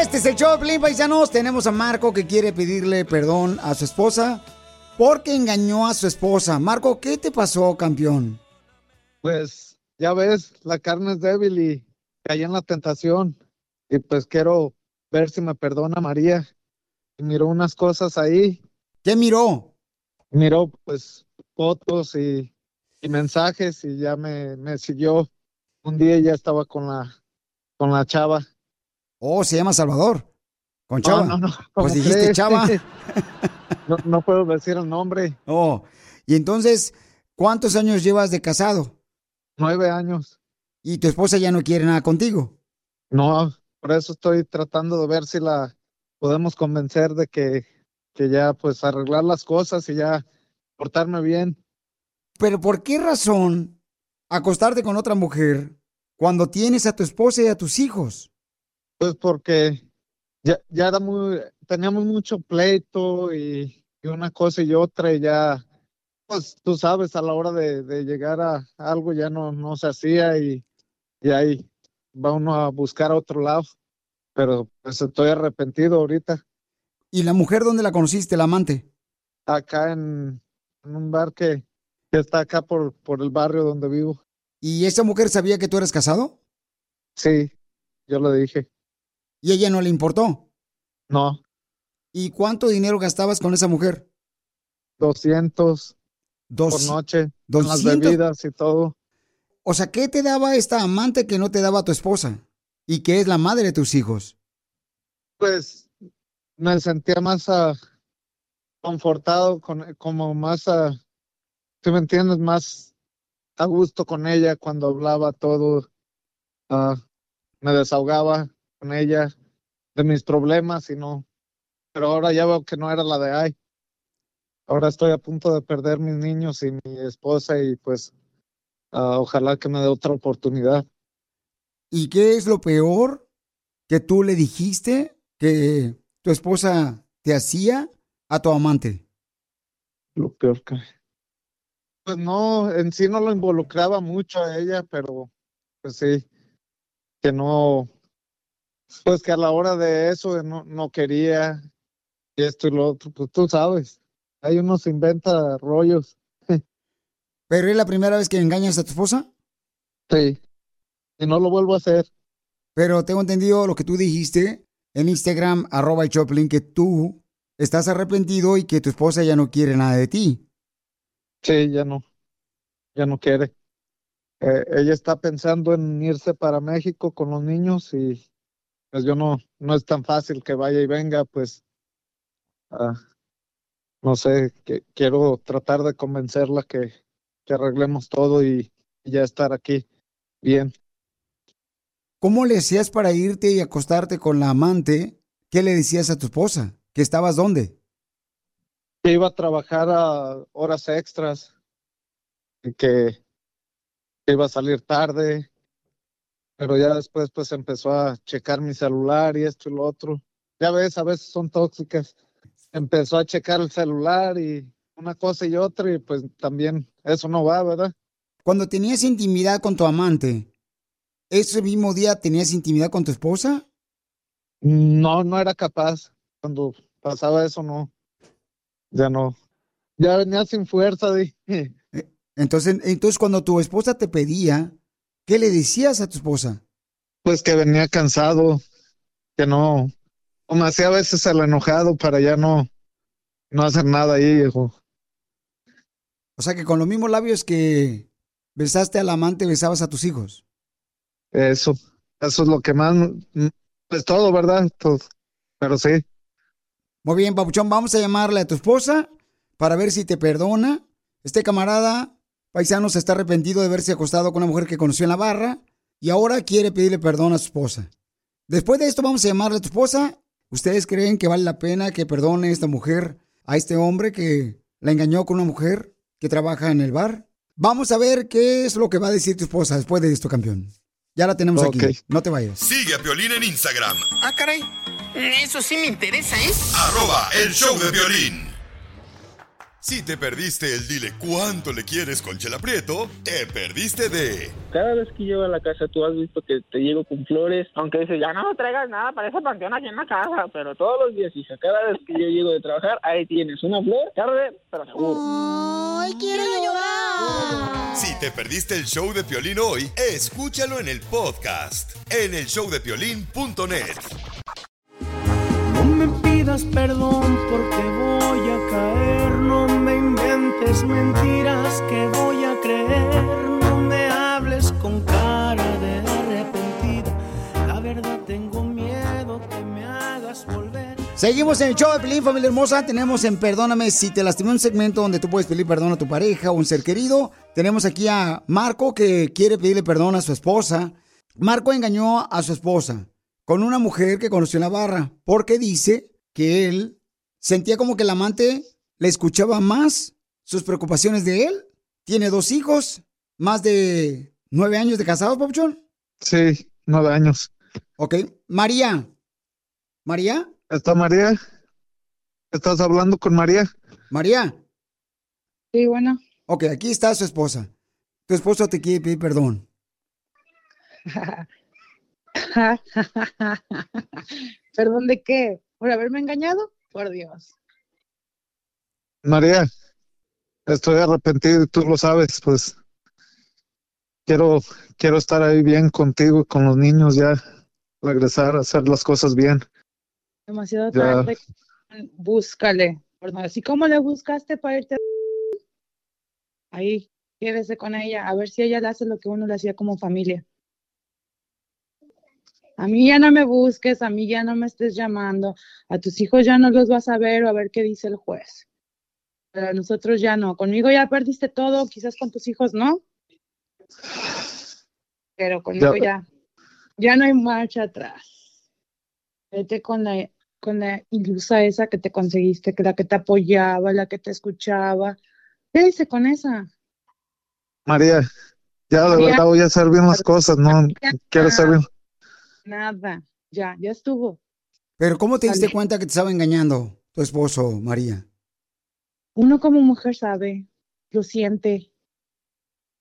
Speaker 3: Este es el show de Pelín Paisanos. Tenemos a Marco que quiere pedirle perdón a su esposa porque engañó a su esposa. Marco, ¿qué te pasó, campeón?
Speaker 18: Pues ya ves, la carne es débil y caí en la tentación. Y pues quiero ver si me perdona María. Y miró unas cosas ahí.
Speaker 3: ¿Qué miró?
Speaker 18: Miró pues fotos y, y mensajes y ya me, me siguió un día ya estaba con la, con la chava.
Speaker 3: Oh, se llama Salvador. Con
Speaker 18: No,
Speaker 3: Chava.
Speaker 18: no, no,
Speaker 3: Pues
Speaker 18: ¿cómo
Speaker 3: dijiste
Speaker 18: crees?
Speaker 3: Chava.
Speaker 18: No, no puedo decir el nombre.
Speaker 3: Oh, y entonces, ¿cuántos años llevas de casado?
Speaker 18: Nueve años.
Speaker 3: ¿Y tu esposa ya no quiere nada contigo?
Speaker 18: No, por eso estoy tratando de ver si la podemos convencer de que, que ya pues arreglar las cosas y ya portarme bien.
Speaker 3: Pero ¿por qué razón acostarte con otra mujer cuando tienes a tu esposa y a tus hijos?
Speaker 18: Pues porque ya, ya era muy, teníamos mucho pleito y, y una cosa y otra y ya, pues tú sabes, a la hora de, de llegar a algo ya no, no se hacía y, y ahí va uno a buscar a otro lado. Pero pues estoy arrepentido ahorita.
Speaker 3: ¿Y la mujer dónde la conociste, la amante?
Speaker 18: Acá en, en un bar que, que está acá por, por el barrio donde vivo.
Speaker 3: ¿Y esa mujer sabía que tú eras casado?
Speaker 18: Sí, yo le dije.
Speaker 3: ¿Y ella no le importó?
Speaker 18: No,
Speaker 3: ¿Y cuánto dinero gastabas con esa mujer?
Speaker 18: 200 por
Speaker 3: Dos-
Speaker 18: noche, con las
Speaker 3: 200.
Speaker 18: bebidas y todo.
Speaker 3: O sea, ¿qué te daba esta amante que no te daba tu esposa? Y que es la madre de tus hijos.
Speaker 18: Pues me sentía más ah, confortado, con, como más, uh, si me entiendes, más a gusto con ella cuando hablaba todo. ah, me desahogaba con ella de mis problemas y no. Pero ahora ya veo que no era la de ay. Ahora estoy a punto de perder mis niños y mi esposa y pues ah, ojalá que me dé otra oportunidad.
Speaker 3: ¿Y qué es lo peor que tú le dijiste que tu esposa te hacía a tu amante?
Speaker 18: Lo peor que... Pues no, en sí no lo involucraba mucho a ella, pero pues sí, que no, pues que a la hora de eso no, no quería y esto y lo otro, pues tú sabes, hay uno se inventa rollos.
Speaker 3: ¿Pero es la primera vez que engañas a tu esposa?
Speaker 18: Sí, y no lo vuelvo a hacer.
Speaker 3: Pero tengo entendido lo que tú dijiste en Instagram, arroba el Choplin, que tú estás arrepentido y que tu esposa ya no quiere nada de ti.
Speaker 18: Sí, ya no, ya no quiere. Eh, ella está pensando en irse para México con los niños y pues yo no, no es tan fácil que vaya y venga, pues ah, no sé, que quiero tratar de convencerla que, que arreglemos todo y, y ya estar aquí bien.
Speaker 3: ¿Cómo le hacías para irte y acostarte con la amante? ¿Qué le decías a tu esposa? ¿Que estabas dónde?
Speaker 18: Que iba a trabajar a horas extras y que, que iba a salir tarde, pero ya después pues empezó a checar mi celular y esto y lo otro. Ya ves, a veces son tóxicas. Empezó a checar el celular y una cosa y otra y pues también eso no va, ¿verdad?
Speaker 3: Cuando tenías intimidad con tu amante, ¿ese mismo día tenías intimidad con tu esposa?
Speaker 18: No, no era capaz. Cuando pasaba eso, no. Ya no. Ya venía sin fuerza. dije.
Speaker 3: Entonces, entonces cuando tu esposa te pedía, ¿qué le decías a tu esposa?
Speaker 18: Pues que venía cansado, que no. O me hacía a veces el enojado para ya no, no hacer nada ahí, hijo.
Speaker 3: O sea que con los mismos labios que besaste al amante, besabas a tus hijos.
Speaker 18: Eso, eso es lo que más, pues todo, ¿verdad? Todo. Pero sí.
Speaker 3: Muy bien, Papuchón, vamos a llamarle a tu esposa para ver si te perdona. Este camarada paisano se está arrepentido de haberse acostado con una mujer que conoció en la barra y ahora quiere pedirle perdón a su esposa. Después de esto vamos a llamarle a tu esposa. ¿Ustedes creen que vale la pena que perdone esta mujer a este hombre que la engañó con una mujer que trabaja en el bar? Vamos a ver qué es lo que va a decir tu esposa después de esto, campeón. Ya la tenemos
Speaker 1: Ok.
Speaker 3: aquí. No te vayas.
Speaker 1: Sigue a Piolín en Instagram,
Speaker 2: Ah, caray. Eso sí me interesa, ¿eh?
Speaker 1: arroba el show de violín. Si te perdiste el dile cuánto le quieres con Chela Prieto, te perdiste de
Speaker 19: Cada vez que llego a la casa, tú has visto que te llego con flores, aunque dices, ya no traigas nada para ese panteón aquí en la casa, pero todos los días, hija, cada vez que yo llego de trabajar, ahí tienes una flor, tarde, pero seguro.
Speaker 5: ¡Ay, quiero llorar!
Speaker 1: Si te perdiste el show de Piolín hoy, escúchalo en el podcast en el showdepiolín.net
Speaker 20: perdón porque voy a caer, no me inventes mentiras que voy a creer, no me hables con cara de arrepentido, la verdad tengo miedo que me hagas volver.
Speaker 3: Seguimos en el show de Pelín, familia hermosa. Tenemos en Perdóname si te lastimé un segmento donde tú puedes pedir perdón a tu pareja o un ser querido. Tenemos aquí a Marco que quiere pedirle perdón a su esposa. Marco engañó a su esposa con una mujer que conoció en la barra porque dice que él sentía como que el amante le escuchaba más sus preocupaciones de él. Tiene dos hijos, más de nueve años de casados, Papuchón.
Speaker 18: Sí, nueve años.
Speaker 3: Ok. María. ¿María?
Speaker 18: ¿Está María? ¿Estás hablando con María?
Speaker 3: María.
Speaker 15: Sí, bueno.
Speaker 3: Ok, aquí está su esposa. Tu esposo te quiere pedir perdón.
Speaker 15: ¿Perdón de qué? ¿Por haberme engañado? Por Dios.
Speaker 18: María, estoy arrepentido y tú lo sabes, pues quiero, quiero estar ahí bien contigo con los niños ya, regresar a hacer las cosas bien.
Speaker 15: Demasiado
Speaker 18: Ya.
Speaker 15: tarde. Búscale. Perdón, Así como le buscaste para irte. Ahí, quédese con ella. A ver si ella le hace lo que uno le hacía como familia. A mí ya no me busques, a mí ya no me estés llamando. A tus hijos ya no los vas a ver o a ver qué dice el juez. Pero a nosotros ya no. Conmigo ya perdiste todo, quizás con tus hijos no. Pero conmigo
Speaker 18: Ya.
Speaker 15: ya, no hay marcha atrás. Vete con la, con la ilusa esa que te conseguiste, que la que te apoyaba, la que te escuchaba. Quédese con esa.
Speaker 18: María, ya de
Speaker 15: María.
Speaker 18: verdad voy a hacer bien las cosas, no quiero hacer bien.
Speaker 15: Nada, ya, ya estuvo.
Speaker 3: Pero ¿cómo te diste cuenta que te estaba engañando tu esposo, María?
Speaker 15: Uno como mujer sabe, lo siente.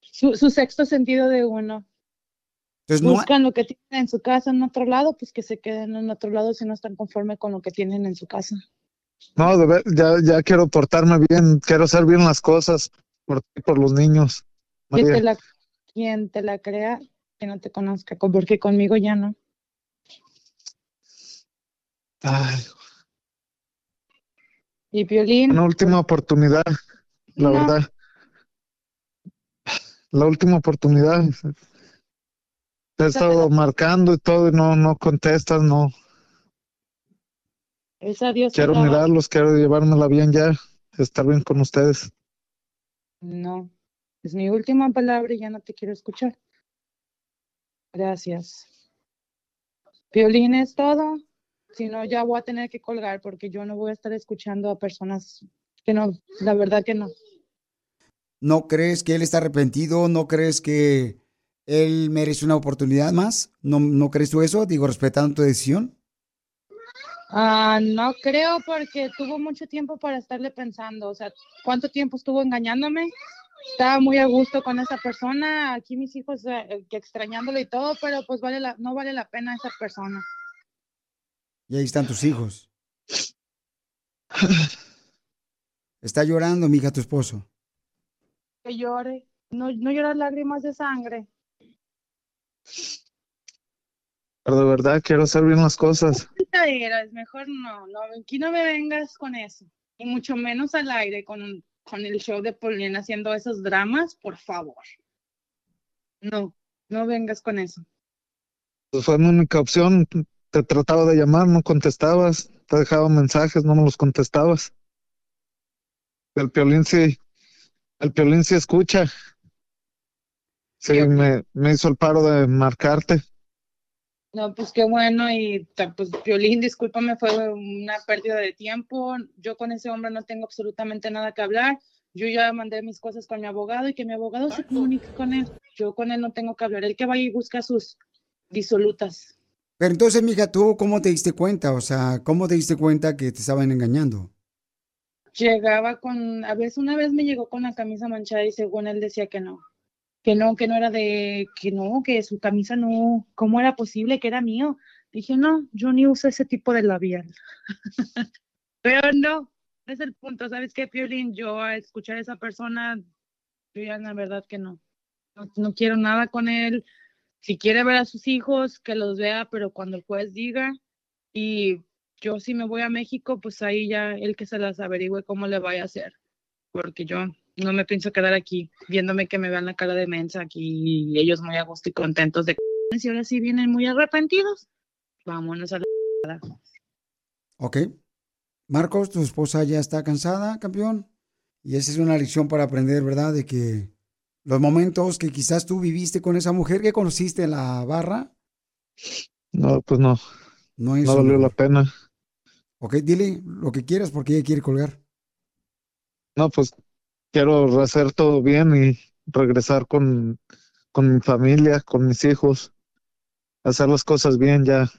Speaker 15: Su, su sexto sentido de uno.
Speaker 3: Entonces no,
Speaker 15: Buscan lo que tienen en su casa en otro lado, pues que se queden en otro lado si no están conformes con lo que tienen en su casa.
Speaker 18: No, de ver- ya, ya quiero portarme bien, quiero hacer bien las cosas por ti, por los niños.
Speaker 15: Te la, quien te la crea, que no te conozca, co- porque conmigo ya no.
Speaker 18: Ay,
Speaker 15: Y Piolín,
Speaker 18: una última oportunidad, la
Speaker 15: No.
Speaker 18: verdad. La última oportunidad. Te he estado marcando y todo y no, no contestas, no.
Speaker 15: Dios
Speaker 18: Quiero
Speaker 15: trabaja.
Speaker 18: mirarlos, quiero llevármela bien ya, estar bien con ustedes.
Speaker 15: No, es mi última palabra y ya no te quiero escuchar. Gracias. Piolín es todo. Si no, ya voy a tener que colgar porque yo no voy a estar escuchando a personas que no, la verdad que no.
Speaker 3: ¿no crees que él está arrepentido? ¿No crees que él merece una oportunidad más? ¿No, no crees tú eso? Digo, respetando tu decisión.
Speaker 15: Ah, no creo porque tuvo mucho tiempo para estarle pensando, o sea, ¿cuánto tiempo estuvo engañándome? Estaba muy a gusto con esa persona, aquí mis hijos eh, extrañándolo y todo, pero pues vale la, no vale la pena esa persona.
Speaker 3: Y ahí están tus hijos. Está llorando, mija, tu esposo.
Speaker 15: Que llore, no, no llorar lágrimas de sangre.
Speaker 18: Pero de verdad quiero hacer bien las cosas.
Speaker 15: Es mejor no, no, aquí no me vengas con eso, y mucho menos al aire con, con el show de Paulina haciendo esos dramas, por favor. No, no vengas con eso.
Speaker 18: Pues fue mi única opción. Te trataba de llamar, no contestabas. Te dejaba mensajes, no me los contestabas. El piolín sí, el piolín sí escucha. Sí, me, me hizo el paro de marcarte.
Speaker 15: No, pues qué bueno y pues Violín, discúlpame, fue una pérdida de tiempo. Yo con ese hombre no tengo absolutamente nada que hablar. Yo ya mandé mis cosas con mi abogado y que mi abogado se comunique con él. Yo con él no tengo que hablar. Él que vaya y busca sus disolutas.
Speaker 3: Pero entonces, mija, ¿tú cómo te diste cuenta? O sea, ¿cómo te diste cuenta que te estaban engañando?
Speaker 15: Llegaba con, a veces una vez me llegó con la camisa manchada y según él decía que no, que no, que no era de, que no, que su camisa no, ¿cómo era posible que era mío? Dije, no, yo ni uso ese tipo de labial. Pero no, es el punto, ¿sabes qué, Piolín? Yo a escuchar a esa persona, yo ya la verdad que no, no quiero nada con él. Si quiere ver a sus hijos, que los vea, pero cuando el juez diga, y yo si me voy a México, pues ahí ya él que se las averigüe cómo le vaya a hacer, porque yo no me pienso quedar aquí viéndome que me vean la cara de mensa aquí y ellos muy a gusto y contentos de y ahora sí vienen muy arrepentidos. Vámonos a la
Speaker 3: ¿Ok? Marcos, tu esposa ya está cansada, campeón. Y esa es una lección para aprender, ¿verdad? De que los momentos que quizás tú viviste con esa mujer que conociste en la barra,
Speaker 18: No, pues no.
Speaker 3: No es
Speaker 18: No valió
Speaker 3: un-
Speaker 18: la pena.
Speaker 3: ok, dile lo que quieras porque ella quiere colgar.
Speaker 18: No, pues quiero hacer todo bien y regresar con, con mi familia, con mis hijos, hacer las cosas bien ya.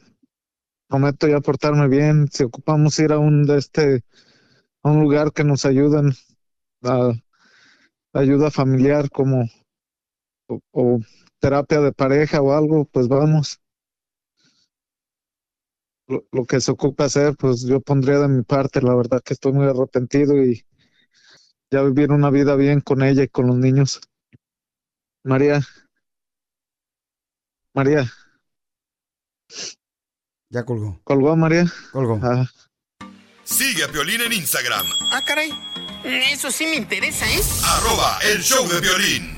Speaker 18: Prometo ya portarme bien. Si ocupamos ir a un de este, a un lugar que nos ayuden a ayuda familiar como o, o terapia de pareja o algo, pues vamos. Lo, lo que se ocupe hacer, pues yo pondría de mi parte. La verdad que estoy muy arrepentido y ya vivir una vida bien con ella y con los niños. María. María.
Speaker 3: Ya colgó.
Speaker 18: ¿Colgó María?
Speaker 3: Colgó.
Speaker 18: Ah,
Speaker 1: Sigue a Piolín en Instagram,
Speaker 2: Ah, caray. Eso sí me interesa, ¿eh?
Speaker 1: arroba el show de violín.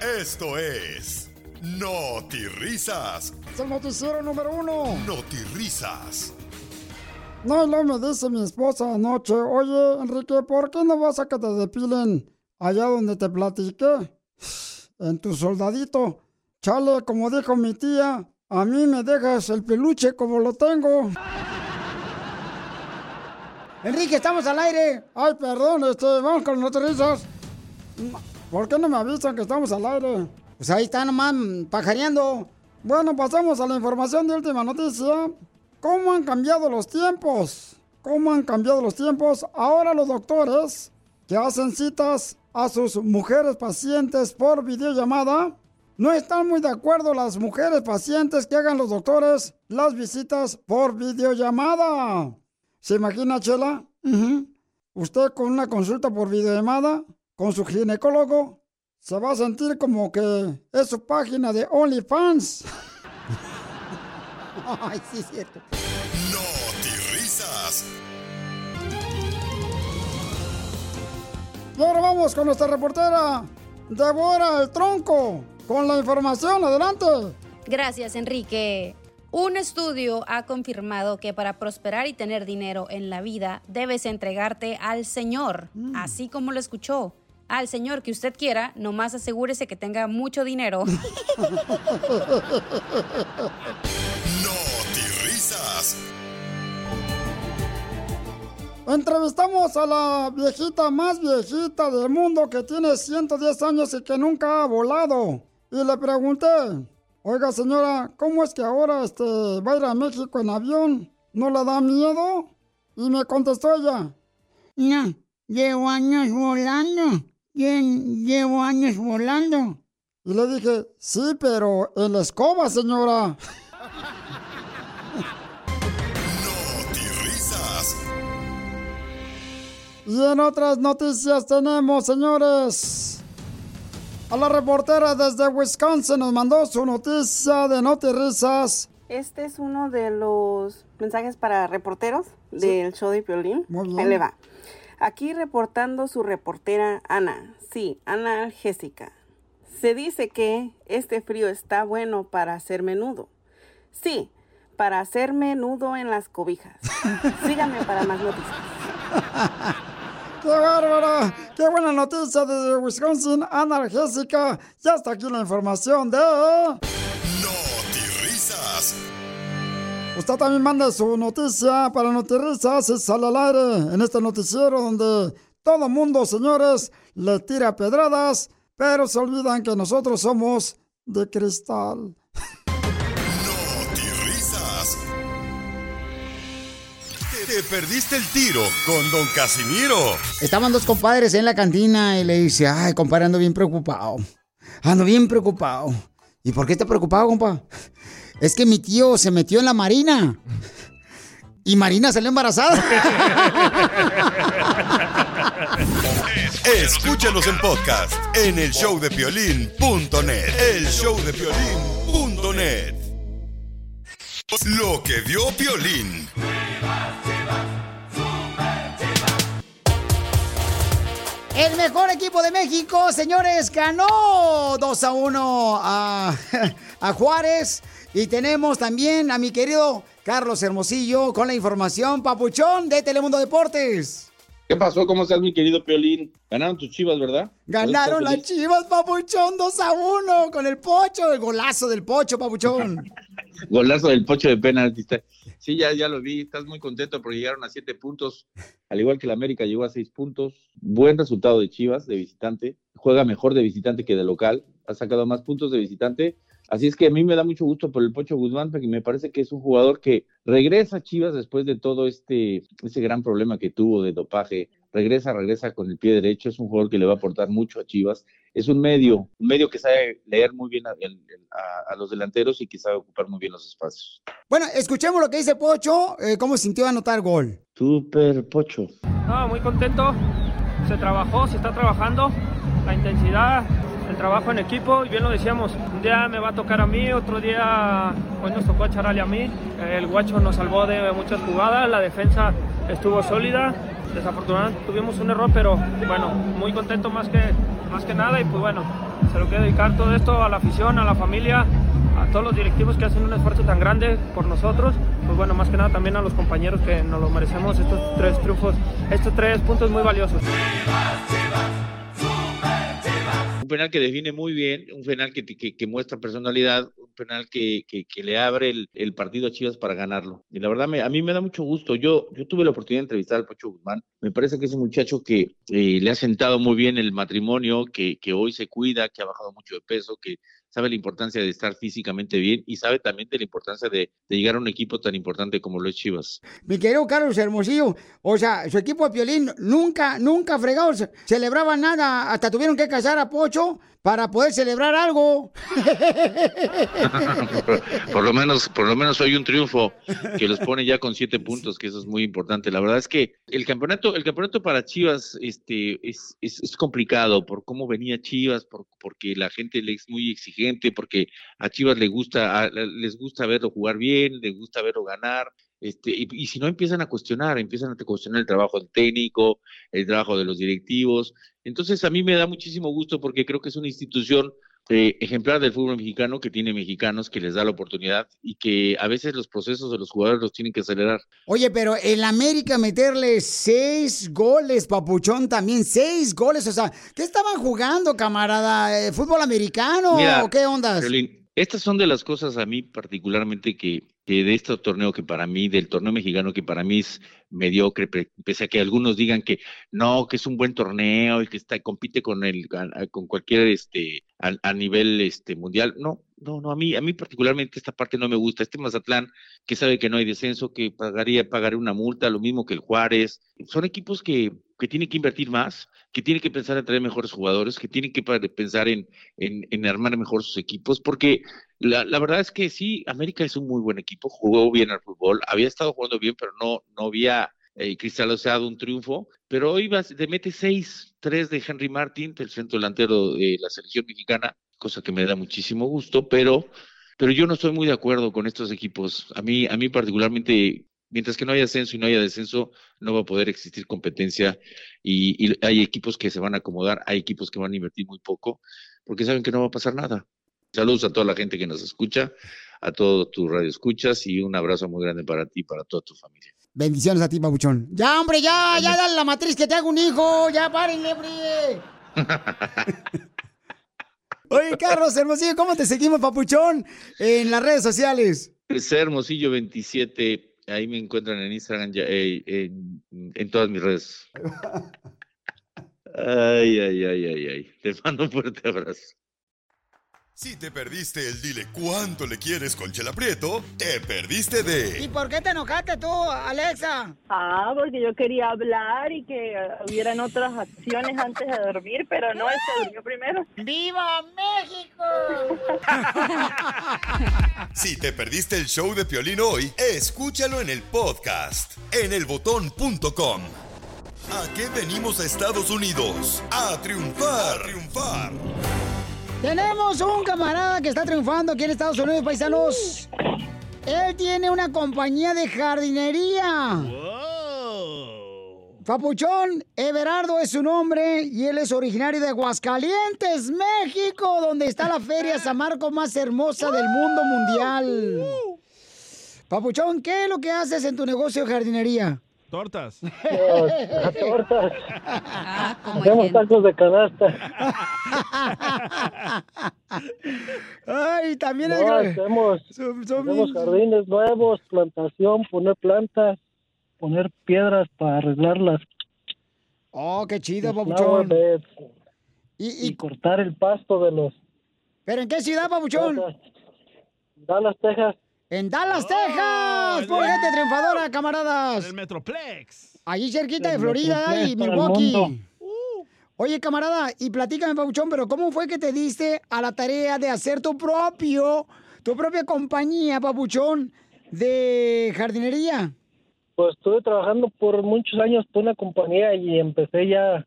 Speaker 1: Esto es No Risas.
Speaker 3: Es el noticiero número uno.
Speaker 1: No Risas.
Speaker 3: No, y luego me dice mi esposa anoche, oye, Enrique, ¿por qué no vas a que te depilen allá donde te platiqué? En tu soldadito. Chale, como dijo mi tía, a mí me dejas el peluche como lo tengo. Enrique, estamos al aire. Ay, perdón, este, vamos con noticias. ¿Por qué no me avisan que estamos al aire? Pues ahí está nomás pajareando. Bueno, pasamos a la información de última noticia. ¿Cómo han cambiado los tiempos? ¿Cómo han cambiado los tiempos? Ahora los doctores que hacen citas a sus mujeres pacientes por videollamada, no están muy de acuerdo las mujeres pacientes que hagan los doctores las visitas por videollamada. ¿Se imagina, Chela? Usted con una consulta por videollamada con su ginecólogo se va a sentir como que es su página de OnlyFans. Ay, sí, es cierto.
Speaker 1: No Risas.
Speaker 3: Y ahora vamos con nuestra reportera, Devora el Tronco, con la información. Adelante.
Speaker 8: Gracias, Enrique. Un estudio ha confirmado que para prosperar y tener dinero en la vida debes entregarte al Señor, así como lo escuchó. Al Señor que usted quiera, nomás asegúrese que tenga mucho dinero.
Speaker 1: No Risas.
Speaker 3: Entrevistamos a la viejita más viejita del mundo que tiene 110 años y que nunca ha volado. Y le pregunté, oiga señora, ¿cómo es que ahora este, va a ir a México en avión? ¿No le da miedo? Y me contestó ella, no, llevo años volando. Llevo años volando. Y le dije, sí, pero en la escoba, señora.
Speaker 1: Risas.
Speaker 3: Y en otras noticias tenemos, señores, a la reportera desde Wisconsin nos mandó su noticia de Notirrisas.
Speaker 21: Este es uno de los mensajes para reporteros del show de Piolín.
Speaker 3: Muy bien.
Speaker 21: Ahí le va. Aquí reportando su reportera Ana. Sí, Ana Jessica. Se dice que este frío está bueno para hacer menudo. Sí, para hacer menudo en las cobijas. Síganme para más noticias.
Speaker 3: ¡Qué bárbara! ¡Qué buena noticia desde Wisconsin, Ana Jessica! Ya está aquí la información de... Usted también manda su noticia para Notirisas y sale al aire en este noticiero donde todo mundo, señores, le tira pedradas, pero se olvidan que nosotros somos de cristal.
Speaker 1: risas. Te, te perdiste el tiro con Don Casimiro.
Speaker 3: Estaban dos compadres en la cantina y le dice, ay, compadre, ando bien preocupado. Ando bien preocupado. ¿Y por qué está preocupado, compa? Es que mi tío se metió en la marina. Y Marina salió embarazada.
Speaker 1: Escúchanos en podcast en el showdepiolín.net. El showdepiolín.net. Lo que vio Piolín.
Speaker 3: El mejor equipo de México, señores, ganó 2 a 1 a, a Juárez. Y tenemos también a mi querido Carlos Hermosillo con la información papuchón de Telemundo Deportes.
Speaker 22: ¿Qué pasó? ¿Cómo estás, mi querido Piolín? Ganaron tus chivas, ¿verdad?
Speaker 3: Ganaron las chivas, papuchón, 2 a 1 con el pocho, el golazo del pocho, papuchón.
Speaker 22: Golazo del pocho de penalti. Sí, ya, ya lo vi. Estás muy contento porque llegaron a siete puntos. Al igual que el América llegó a seis puntos. Buen resultado de Chivas, de visitante. Juega mejor de visitante que de local. Ha sacado más puntos de visitante. Así es que a mí me da mucho gusto por el Pocho Guzmán, porque me parece que es un jugador que regresa a Chivas después de todo este, este gran problema que tuvo de dopaje. Regresa, regresa con el pie derecho. Es un jugador que le va a aportar mucho a Chivas. Es un medio, un medio que sabe leer muy bien a los delanteros y que sabe ocupar muy bien los espacios.
Speaker 3: Bueno, escuchemos lo que dice Pocho, eh, cómo sintió anotar gol.
Speaker 22: Super Pocho.
Speaker 23: No, muy contento. Se trabajó, se está trabajando. La intensidad, el trabajo en equipo. Y bien lo decíamos, un día me va a tocar a mí, otro día hoy nos tocó a Charali a mí. El guacho nos salvó de muchas jugadas, la defensa estuvo sólida. Desafortunadamente tuvimos un error, pero bueno, muy contento más que, más que nada. Y pues bueno, se lo quiero dedicar todo esto a la afición, a la familia, a todos los directivos que hacen un esfuerzo tan grande por nosotros, pues bueno, más que nada también a los compañeros que nos lo merecemos estos tres triunfos, estos tres puntos muy valiosos.
Speaker 22: Un penal que define muy bien, un penal que, que- muestra personalidad, un penal que, que- que le abre el, el partido a Chivas para ganarlo. Y la verdad, me- a mí me da mucho gusto. Yo, yo tuve la oportunidad de entrevistar al Pocho Guzmán. Me parece que es un muchacho que eh, le ha sentado muy bien el matrimonio, que, que hoy se cuida, que ha bajado mucho de peso, que sabe la importancia de estar físicamente bien y sabe también de la importancia de, de llegar a un equipo tan importante como lo es Chivas.
Speaker 3: Mi querido Carlos Hermosillo, o sea, su equipo de Piolín nunca, nunca fregado, ce- celebraba nada, hasta tuvieron que casar a Pocho para poder celebrar algo.
Speaker 22: por, por lo menos, por lo menos hoy un triunfo que los pone ya con siete puntos, que eso es muy importante. La verdad es que el campeonato, el campeonato para Chivas, este, es, es, es complicado por cómo venía Chivas, por, porque la gente le es muy exigente, porque a Chivas le gusta, a- les gusta verlo jugar bien, les gusta verlo ganar. Este, y, y si no empiezan a cuestionar, empiezan a cuestionar el trabajo del técnico, el trabajo de los directivos. Entonces a mí me da muchísimo gusto porque creo que es una institución eh, ejemplar del fútbol mexicano que tiene mexicanos que les da la oportunidad y que a veces los procesos de los jugadores los tienen que acelerar.
Speaker 3: Oye, pero el América meterle seis goles, papuchón, también seis goles, o sea, ¿qué estaban jugando, camarada? ¿Eh, ¿Fútbol americano
Speaker 22: Mira,
Speaker 3: o qué ondas?
Speaker 22: Violín, estas son de las cosas a mí particularmente que, que de este torneo que para mí, del torneo mexicano que para mí es mediocre, pe- pese a que algunos digan que no, que es un buen torneo y que está, compite con el, con cualquier este a, a nivel este mundial. No, no, no, a mí, a mí particularmente esta parte no me gusta. Este Mazatlán, que sabe que no hay descenso, que pagaría, pagaré una multa, lo mismo que el Juárez. Son equipos que, que tienen que invertir más, que tienen que pensar en traer mejores jugadores, que tienen que pensar en, en, armar mejor sus equipos, porque la, la verdad es que sí, América es un muy buen equipo, jugó bien al fútbol, había estado jugando bien, pero no, no había eh, cristalizado un triunfo, pero hoy va, te mete seis, tres de Henry Martin, del centro delantero de la selección mexicana, cosa que me da muchísimo gusto, pero, pero yo no estoy muy de acuerdo con estos equipos. A mí, a mí particularmente, mientras que no haya ascenso y no haya descenso, no va a poder existir competencia y, y hay equipos que se van a acomodar, hay equipos que van a invertir muy poco, porque saben que no va a pasar nada. Saludos a toda la gente que nos escucha, a todos tus radioescuchas y un abrazo muy grande para ti y para toda tu familia.
Speaker 3: Bendiciones a ti, papuchón. Ya, hombre, ya, ya dale la matriz que te hago un hijo, ya párenle, hombre. Oye, Carlos Hermosillo, ¿cómo te seguimos, papuchón, en las redes sociales?
Speaker 22: Es Hermosillo 27. Ahí me encuentran en Instagram, ya, eh, en, en todas mis redes. Ay, ay, ay, ay, ay. Les mando un fuerte abrazo.
Speaker 1: Si te perdiste el dile cuánto le quieres con Chela Prieto, te perdiste de
Speaker 3: ¿Y por qué te enojaste tú, Alexa?
Speaker 24: Ah, porque yo quería hablar y que hubieran otras acciones antes de dormir, pero no, él se durmió primero.
Speaker 3: ¡Viva México!
Speaker 1: Si te perdiste el show de Piolín hoy, escúchalo en el podcast en elbotón.com. ¿A qué venimos a Estados Unidos? A triunfar, a triunfar.
Speaker 3: Tenemos un camarada que está triunfando aquí en Estados Unidos, paisanos. Él tiene una compañía de jardinería. Papuchón Everardo es su nombre y él es originario de Aguascalientes, México, donde está la feria San Marcos más hermosa del mundo mundial. Papuchón, ¿qué es lo que haces en tu negocio de jardinería?
Speaker 4: Tortas.
Speaker 25: tortas. Hacemos tacos de canasta.
Speaker 3: Ay, también
Speaker 25: No,
Speaker 3: hay...
Speaker 25: hacemos, hacemos jardines nuevos, plantación, poner plantas, poner piedras para arreglarlas.
Speaker 3: Oh, qué chido, Papuchón.
Speaker 25: flower beds,
Speaker 3: Y,
Speaker 25: cortar el pasto de los
Speaker 3: ¿Pero en qué ciudad, Papuchón?
Speaker 25: Dallas, Texas.
Speaker 3: En Dallas, Texas. Por gente triunfadora, camaradas.
Speaker 4: El Metroplex.
Speaker 3: Allí cerquita de Florida y Milwaukee.
Speaker 4: mundo.
Speaker 3: Oye, camarada, y platícame, Pabuchón, pero ¿cómo fue que te diste a la tarea de hacer tu propio, tu propia compañía, Pabuchón, de jardinería?
Speaker 25: Pues estuve trabajando por muchos años por una compañía y empecé ya,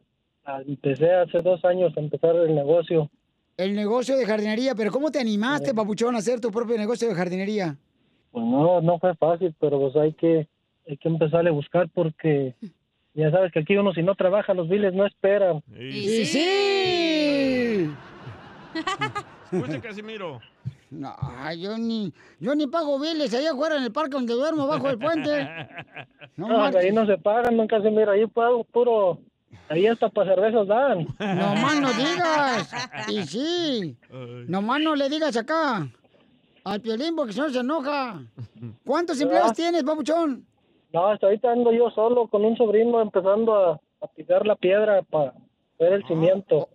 Speaker 25: empecé hace dos años a empezar el negocio.
Speaker 3: El negocio de jardinería, pero ¿cómo te animaste, Pabuchón, a hacer tu propio negocio de jardinería?
Speaker 25: Pues no, no fue fácil, pero pues hay que, hay que empezarle a buscar porque ya sabes que aquí uno si no trabaja los biles no esperan.
Speaker 3: ¡Y sí!
Speaker 4: Escucha, Casimiro.
Speaker 3: No, yo ni, yo ni pago biles allá afuera en el parque donde duermo, bajo el puente. No
Speaker 25: No, ahí no se pagan, nunca se mira, ahí pago puro, ahí hasta para cervezas dan.
Speaker 3: No más no digas. Y sí. Nomás no le digas acá. Al piolín porque si no se enoja. ¿Cuántos empleados
Speaker 25: Ah.
Speaker 3: tienes, papuchón?
Speaker 25: No, hasta ahorita ando yo solo con un sobrino empezando a, a picar la piedra para ver el cimiento.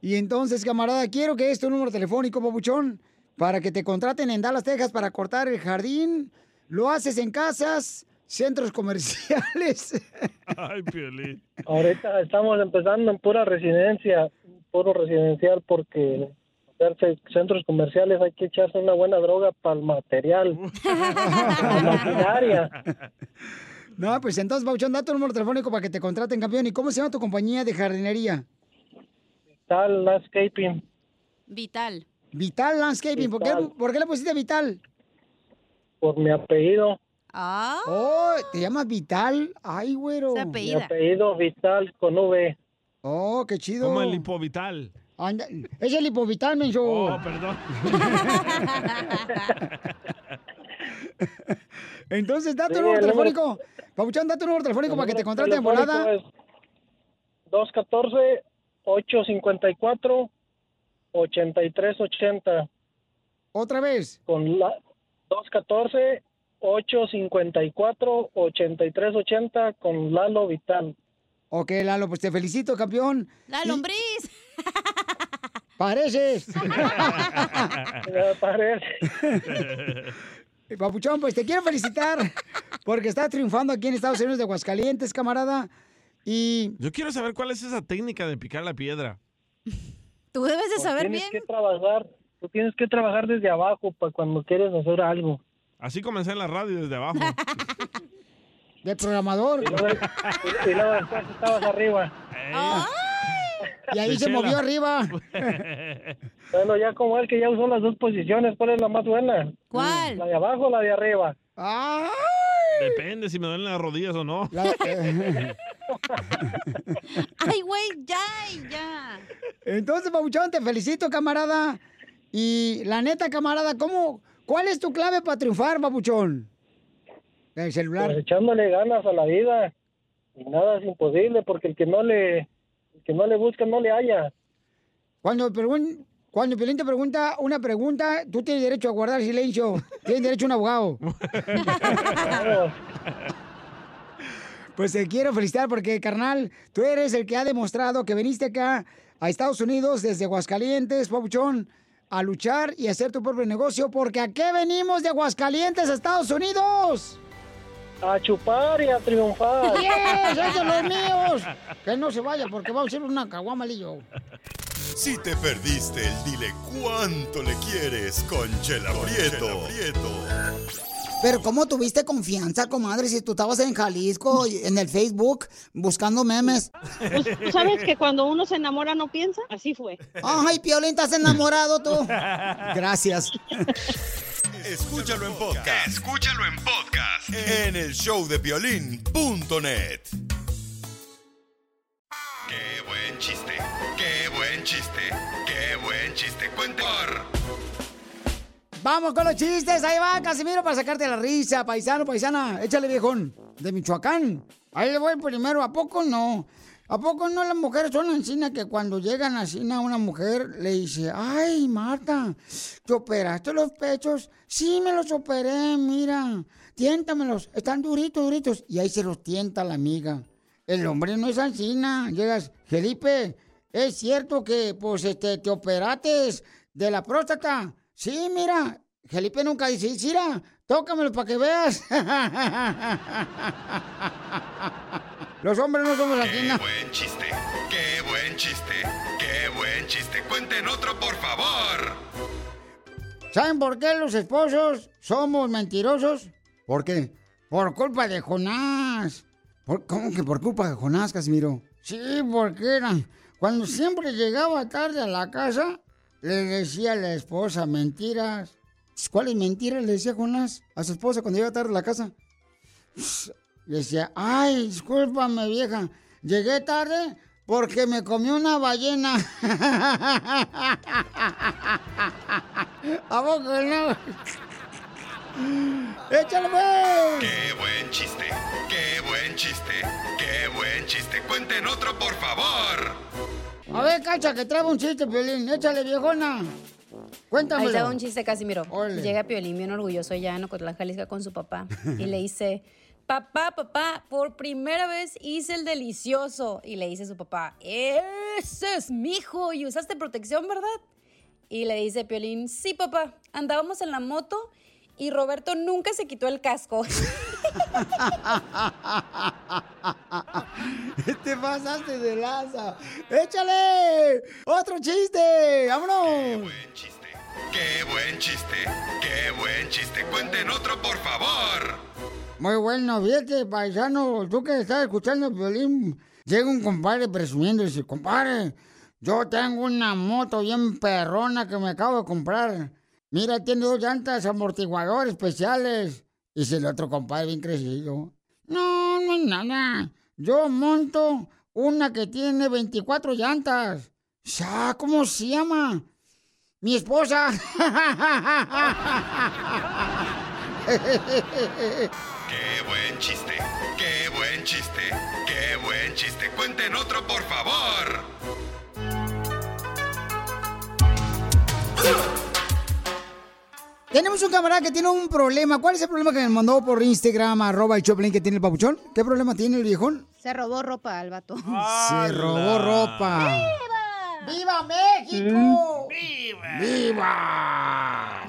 Speaker 3: Y entonces, camarada, quiero que es tu número telefónico, papuchón, para que te contraten en Dallas, Texas para cortar el jardín. Lo haces en casas, centros comerciales.
Speaker 4: Ay, Piolín.
Speaker 25: Ahorita estamos empezando en pura residencia, puro residencial porque hacerse centros comerciales hay que echarse una buena droga para el material, para la maquinaria.
Speaker 3: No, pues entonces, papuchón, da tu número telefónico para que te contraten, campeón. ¿Y cómo se llama tu compañía de jardinería?
Speaker 25: Tal landscaping.
Speaker 8: Vital.
Speaker 3: Vital Landscaping. ¿Por qué,
Speaker 25: Vital.
Speaker 3: por qué le pusiste Vital?
Speaker 25: Por mi apellido.
Speaker 8: Ah.
Speaker 3: Oh, ¿te llamas Vital? Ay, güero.
Speaker 25: Mi apellido Vital con V.
Speaker 3: Oh, qué chido.
Speaker 4: Como el lipovital.
Speaker 3: Anda, es el lipovital, menso.
Speaker 4: Oh, perdón.
Speaker 3: Entonces, da tu
Speaker 25: Sí,
Speaker 3: número
Speaker 25: el número-
Speaker 3: telefónico. Pabuchón, da tu número telefónico
Speaker 25: El
Speaker 3: para que te contraten en volada.
Speaker 25: telefónico es 214-854-8380.
Speaker 3: Otra vez.
Speaker 25: Con la 214-854-8380 con Lalo Vital.
Speaker 3: Ok, Lalo, pues te felicito, campeón.
Speaker 8: La lombriz.
Speaker 3: Pareces.
Speaker 25: Parece.
Speaker 3: Papuchón, pues te quiero felicitar porque estás triunfando aquí en Estados Unidos de Aguascalientes, camarada. Y
Speaker 4: Yo quiero saber cuál es esa técnica de picar la piedra.
Speaker 8: Tú debes de
Speaker 25: Pues
Speaker 8: saber
Speaker 25: tienes
Speaker 8: bien.
Speaker 25: que trabajar, tú tienes que trabajar desde abajo para cuando quieres hacer algo.
Speaker 4: Así comencé en la radio desde abajo.
Speaker 3: de programador.
Speaker 25: Y luego, y luego después estabas arriba.
Speaker 3: Y ahí
Speaker 4: De
Speaker 3: se
Speaker 4: chela.
Speaker 3: movió arriba.
Speaker 25: Bueno, ya como él que ya usó las dos posiciones, ¿cuál es la más buena?
Speaker 8: ¿Cuál?
Speaker 25: ¿La de abajo o la de arriba?
Speaker 4: Depende si me duelen las rodillas o no.
Speaker 8: Ay, güey, ya, ya.
Speaker 3: Entonces, Pabuchón, te felicito, camarada. Y la neta, camarada, ¿cómo? ¿Cuál es tu clave para triunfar, Pabuchón? El celular.
Speaker 25: Pues echándole ganas a la vida. Y nada es imposible porque el que no le, que no le busca no le halla.
Speaker 3: Cuando, pregun- Cuando Piolín te pregunta una pregunta, tú tienes derecho a guardar silencio. Tienes derecho a un abogado. Pues te quiero felicitar porque, carnal, tú eres el que ha demostrado que viniste acá a Estados Unidos desde Aguascalientes, Papuchón, a luchar y hacer tu propio negocio. Porque ¿a qué venimos de Aguascalientes a Estados Unidos?
Speaker 25: A chupar y a triunfar.
Speaker 3: ¡Yes! ¡Esos los míos! Que no se vaya porque vamos a hacer una caguamalillo.
Speaker 26: Si te perdiste el dile cuánto le quieres con Chela Prieto.
Speaker 3: Pero ¿cómo tuviste confianza, comadre, si tú estabas en Jalisco, en el Facebook, buscando memes?
Speaker 27: Pues, ¿tú ¿Sabes que cuando uno se enamora no piensa? Así fue.
Speaker 3: Ay, Piolín, ¿estás enamorado tú? Gracias.
Speaker 26: Escúchalo en podcast. Escúchalo en podcast. En el showdepiolín.net. Qué buen chiste. Qué buen chiste. Qué buen chiste. Cuente.
Speaker 3: Vamos con los chistes, ahí va, Casimiro, para sacarte la risa, paisano, paisana. Échale, viejón, de Michoacán. Ahí le voy primero, ¿a poco no? ¿A poco no las mujeres son encina que cuando llegan a una mujer le dice, ay, Marta, ¿te operaste los pechos? Sí, me los operé, mira, tiéntamelos, están duritos, duritos. Y ahí se los tienta la amiga. El hombre no es encina. Llegas, Felipe, ¿es cierto que, pues, este, te operates de la próstata? Sí, mira, Felipe nunca dice, mira, tócamelo para que veas. Los hombres no somos así, ¿no?
Speaker 26: Buen chiste. Qué buen chiste. Qué buen chiste. Cuenten otro, por favor.
Speaker 3: ¿Saben por qué los esposos somos mentirosos? ¿Por qué? Por culpa de Jonás. ¿Por- ¿Cómo que por culpa de Jonás, Casimiro? Sí, porque era. Cuando siempre llegaba tarde a la casa, le decía a la esposa mentiras. ¿Cuáles mentiras le decía Jonás a su esposa cuando llegaba tarde a la casa? Le decía, ay, discúlpame, vieja. Llegué tarde porque me comí una ballena. ¿A poco no? ¡Échale, pues!
Speaker 26: Qué buen chiste. Qué buen chiste. Qué buen chiste. Cuenten otro, por favor.
Speaker 3: A ver, cacha, que traigo un chiste, Piolín. Échale, viejona. Cuéntamelo.
Speaker 28: Ahí un chiste, Casimiro. Llega Piolín bien orgulloso ya en Ocotlán, Jalisco con su papá y le dice, papá, papá, por primera vez hice el delicioso. Y le dice su papá, ese es mi hijo y usaste protección, ¿verdad? Y le dice Piolín, sí, papá, andábamos en la moto y Roberto nunca se quitó el casco.
Speaker 3: Te pasaste de laza. ¡Échale! ¡Otro chiste! ¡Vámonos!
Speaker 26: Qué buen chiste. Qué buen chiste. Cuenten otro, por favor.
Speaker 3: Muy bueno, fíjate, paisano, tú que estás escuchando el violín, llega un compadre presumiendo y dice, compadre, yo tengo una moto bien perrona que me acabo de comprar. Mira, tiene dos llantas amortiguadores especiales. Dice el otro compadre bien crecido. No, no es nada. Yo monto una que tiene 24 llantas. Ya, ¿cómo se llama? Mi esposa.
Speaker 26: Qué buen chiste. Qué buen chiste. Qué buen chiste. Cuenten otro, por favor.
Speaker 3: Tenemos un camarada que tiene un problema. ¿Cuál es el problema que me mandó por Instagram, arroba el Choplin que tiene el papuchón? ¿Qué problema tiene el viejón?
Speaker 28: Se robó ropa al vato.
Speaker 3: Se robó ropa. ¡Viva México! ¡Viva! ¡Viva!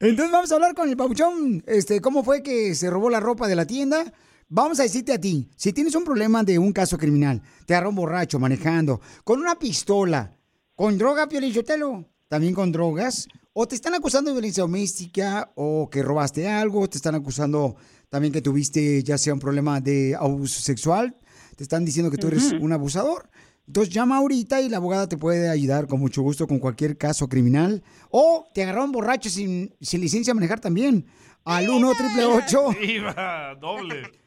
Speaker 3: Entonces vamos a hablar con el papuchón. Este, ¿cómo fue que se robó la ropa de la tienda? Vamos a decirte a ti, si tienes un problema de un caso criminal, te agarró un borracho manejando, con una pistola, con droga, piolichotelo, también con drogas, o te están acusando de violencia doméstica, o que robaste algo, te están acusando también que tuviste ya sea un problema de abuso sexual, te están diciendo que tú eres un abusador. Entonces llama ahorita y la abogada te puede ayudar con mucho gusto con cualquier caso criminal. O te agarraron borracho sin, sin licencia a manejar también. Al 1 888
Speaker 4: Viva, doble.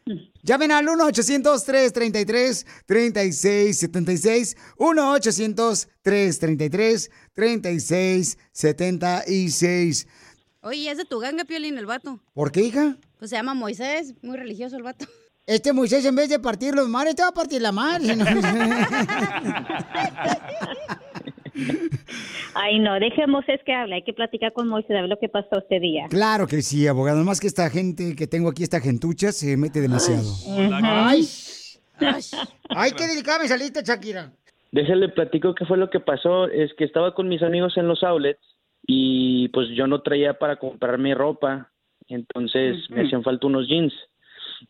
Speaker 3: Llamen al 1-800-333-3676. 1-800-333-3676.
Speaker 28: Oye, es de tu ganga, Piolín, el vato.
Speaker 3: ¿Por qué, hija?
Speaker 28: Pues se llama Moisés, muy religioso el vato.
Speaker 3: Este Moisés, en vez de partir los mares, te va a partir la mar.
Speaker 29: Ay, no, dejemos es que hable. Hay que platicar con Moisés a ver lo que pasó este día.
Speaker 3: Claro que sí, abogado. Más que esta gente que tengo aquí, esta gentucha, se mete demasiado.
Speaker 29: Ujú.
Speaker 3: Ay, ay, qué delicada me saliste, Shakira.
Speaker 19: Déjale platico qué fue lo que pasó. Es que estaba con mis amigos en los outlets y pues yo no traía para comprar mi ropa. Entonces me hacían falta unos jeans.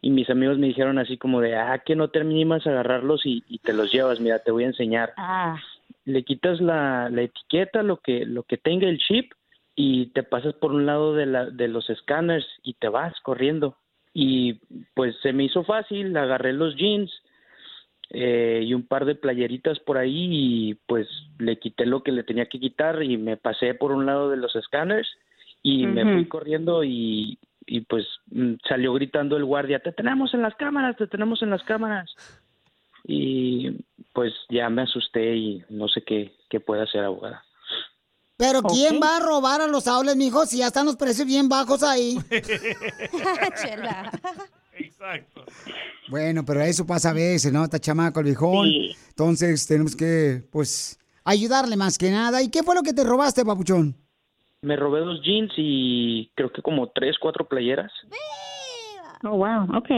Speaker 19: Y mis amigos me dijeron así como de, ah, que no te animas a agarrarlos y, y te los llevas. Mira, te voy a enseñar.
Speaker 29: Ah,
Speaker 19: Le quitas la, la etiqueta, lo que, lo que tenga el chip y te pasas por un lado de, la, de los escáneres y te vas corriendo. Y pues se me hizo fácil, agarré los jeans eh, y un par de playeritas por ahí y pues le quité lo que le tenía que quitar y me pasé por un lado de los escáneres y me fui corriendo y, y pues mm, salió gritando el guardia, te tenemos en las cámaras, te tenemos en las cámaras. Y pues ya me asusté y no sé qué, qué puede hacer abogada.
Speaker 3: Pero ¿quién va a robar a los aules, mijo, si ya están los precios bien bajos ahí?
Speaker 8: Chela.
Speaker 4: Exacto.
Speaker 3: Bueno, pero eso pasa a veces, ¿no? Está chamaco el viejón.
Speaker 29: Sí.
Speaker 3: Entonces tenemos que, pues, ayudarle más que nada. ¿Y qué fue lo que te robaste, papuchón?
Speaker 19: Me robé dos jeans y creo que como tres, cuatro playeras.
Speaker 29: oh, wow, ok.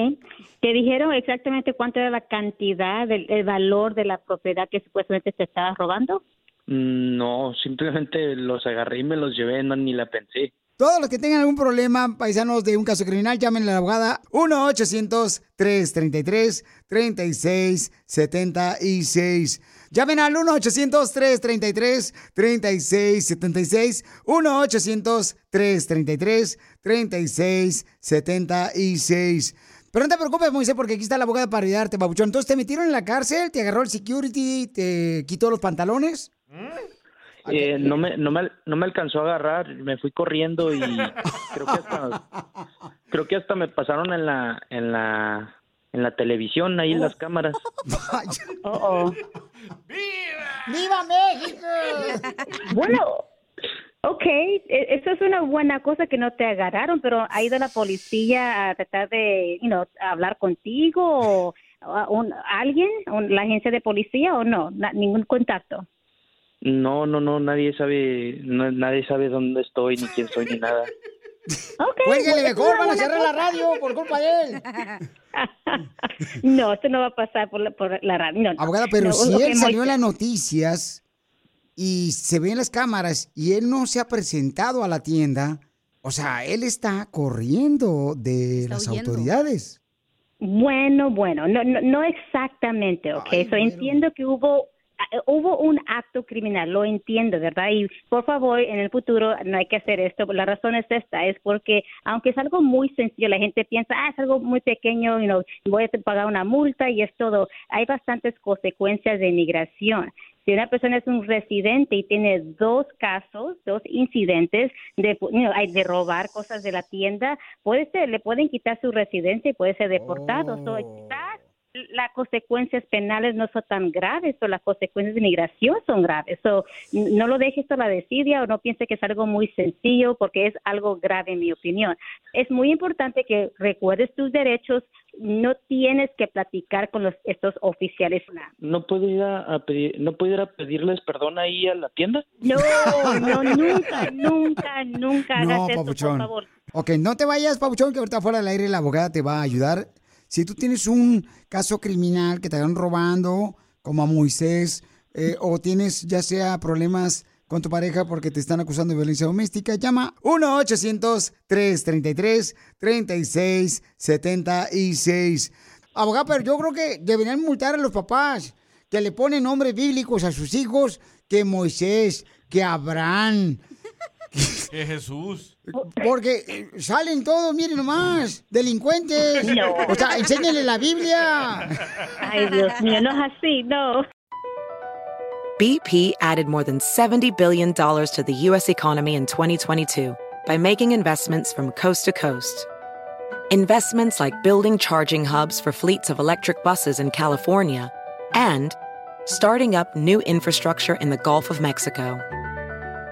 Speaker 29: ¿Te dijeron exactamente cuánto era la cantidad, del, el valor de la propiedad que supuestamente te estabas robando?
Speaker 19: Mm, No, simplemente los agarré y me los llevé, no, ni la pensé.
Speaker 3: Todos los que tengan algún problema, paisanos de un caso criminal, llamen a la abogada 1-800-333-3676. Llamen al 1-800-333-3676. 1-800-333-3676. Pero no te preocupes, Moisés, porque aquí está la abogada para ayudarte, babuchón. Entonces, ¿te metieron en la cárcel? ¿Te agarró el security? ¿Te quitó los pantalones?
Speaker 19: Eh, no, me, no, me, no me alcanzó a agarrar, me fui corriendo y creo que hasta, creo que hasta me pasaron en la, en la, en la televisión, ahí en las cámaras.
Speaker 29: Oh, oh.
Speaker 3: ¡Viva México!
Speaker 29: Bueno, ok, e- eso es una buena cosa que no te agarraron, pero ha ido la policía a tratar de, you know, hablar contigo o a un, alguien, un- la agencia de policía o no, Na- ningún contacto.
Speaker 19: No, no, no, nadie sabe, no- nadie sabe dónde estoy, ni quién soy, ni nada.
Speaker 3: Cuélguele
Speaker 29: bueno,
Speaker 3: mejor, van a cerrar la radio por culpa de él.
Speaker 29: No, esto no va a pasar por la, por la radio. no, no.
Speaker 3: Abogada, pero
Speaker 29: No,
Speaker 3: si él salió en las noticias y se ve en las cámaras y él no se ha presentado a la tienda, o sea, él está corriendo de las autoridades.
Speaker 29: Bueno, bueno, no, no, no exactamente, ¿ok? So, entiendo que hubo eh, hubo un acto criminal, lo entiendo, ¿verdad? Y por favor, en el futuro no hay que hacer esto. La razón es esta, es porque aunque es algo muy sencillo, la gente piensa, ah, es algo muy pequeño, you know, voy a pagar una multa y es todo. Hay bastantes consecuencias de inmigración. Si una persona es un residente y tiene dos casos, dos incidentes de, de robar cosas de la tienda, puede ser, le pueden quitar su residencia y puede ser deportado. Quizás las consecuencias penales no son tan graves o las consecuencias de inmigración son graves. So, no lo dejes a la desidia o no piense que es algo muy sencillo porque es algo grave en mi opinión. Es muy importante que recuerdes tus derechos. No tienes que platicar con los, estos oficiales.
Speaker 19: ¿No puedo ir a, a pedir, no puedo ir a pedirles perdón ahí a la tienda?
Speaker 29: No, no, nunca, nunca, nunca hagas
Speaker 3: No,
Speaker 29: eso, por favor.
Speaker 3: Ok, no te vayas, papuchón, que ahorita fuera del aire la abogada te va a ayudar. Si tú tienes un caso criminal que te están robando, como a Moisés, eh, o tienes ya sea problemas con tu pareja porque te están acusando de violencia doméstica, llama 1-800-333-3676. Abogada, pero yo creo que deberían multar a los papás que le ponen nombres bíblicos a sus hijos, que Moisés, que Abraham,
Speaker 4: Que Jesús.
Speaker 3: porque eh, salen todos, miren nomás, delincuentes.
Speaker 29: No.
Speaker 3: O sea, enséñenle la Biblia.
Speaker 29: Ay, Dios mío, no es así, no.
Speaker 30: BP added more than $70 billion to the U.S. economy in 2022 by making investments from coast to coast. Investments like building charging hubs for fleets of electric buses in California and starting up new infrastructure in the Gulf of Mexico.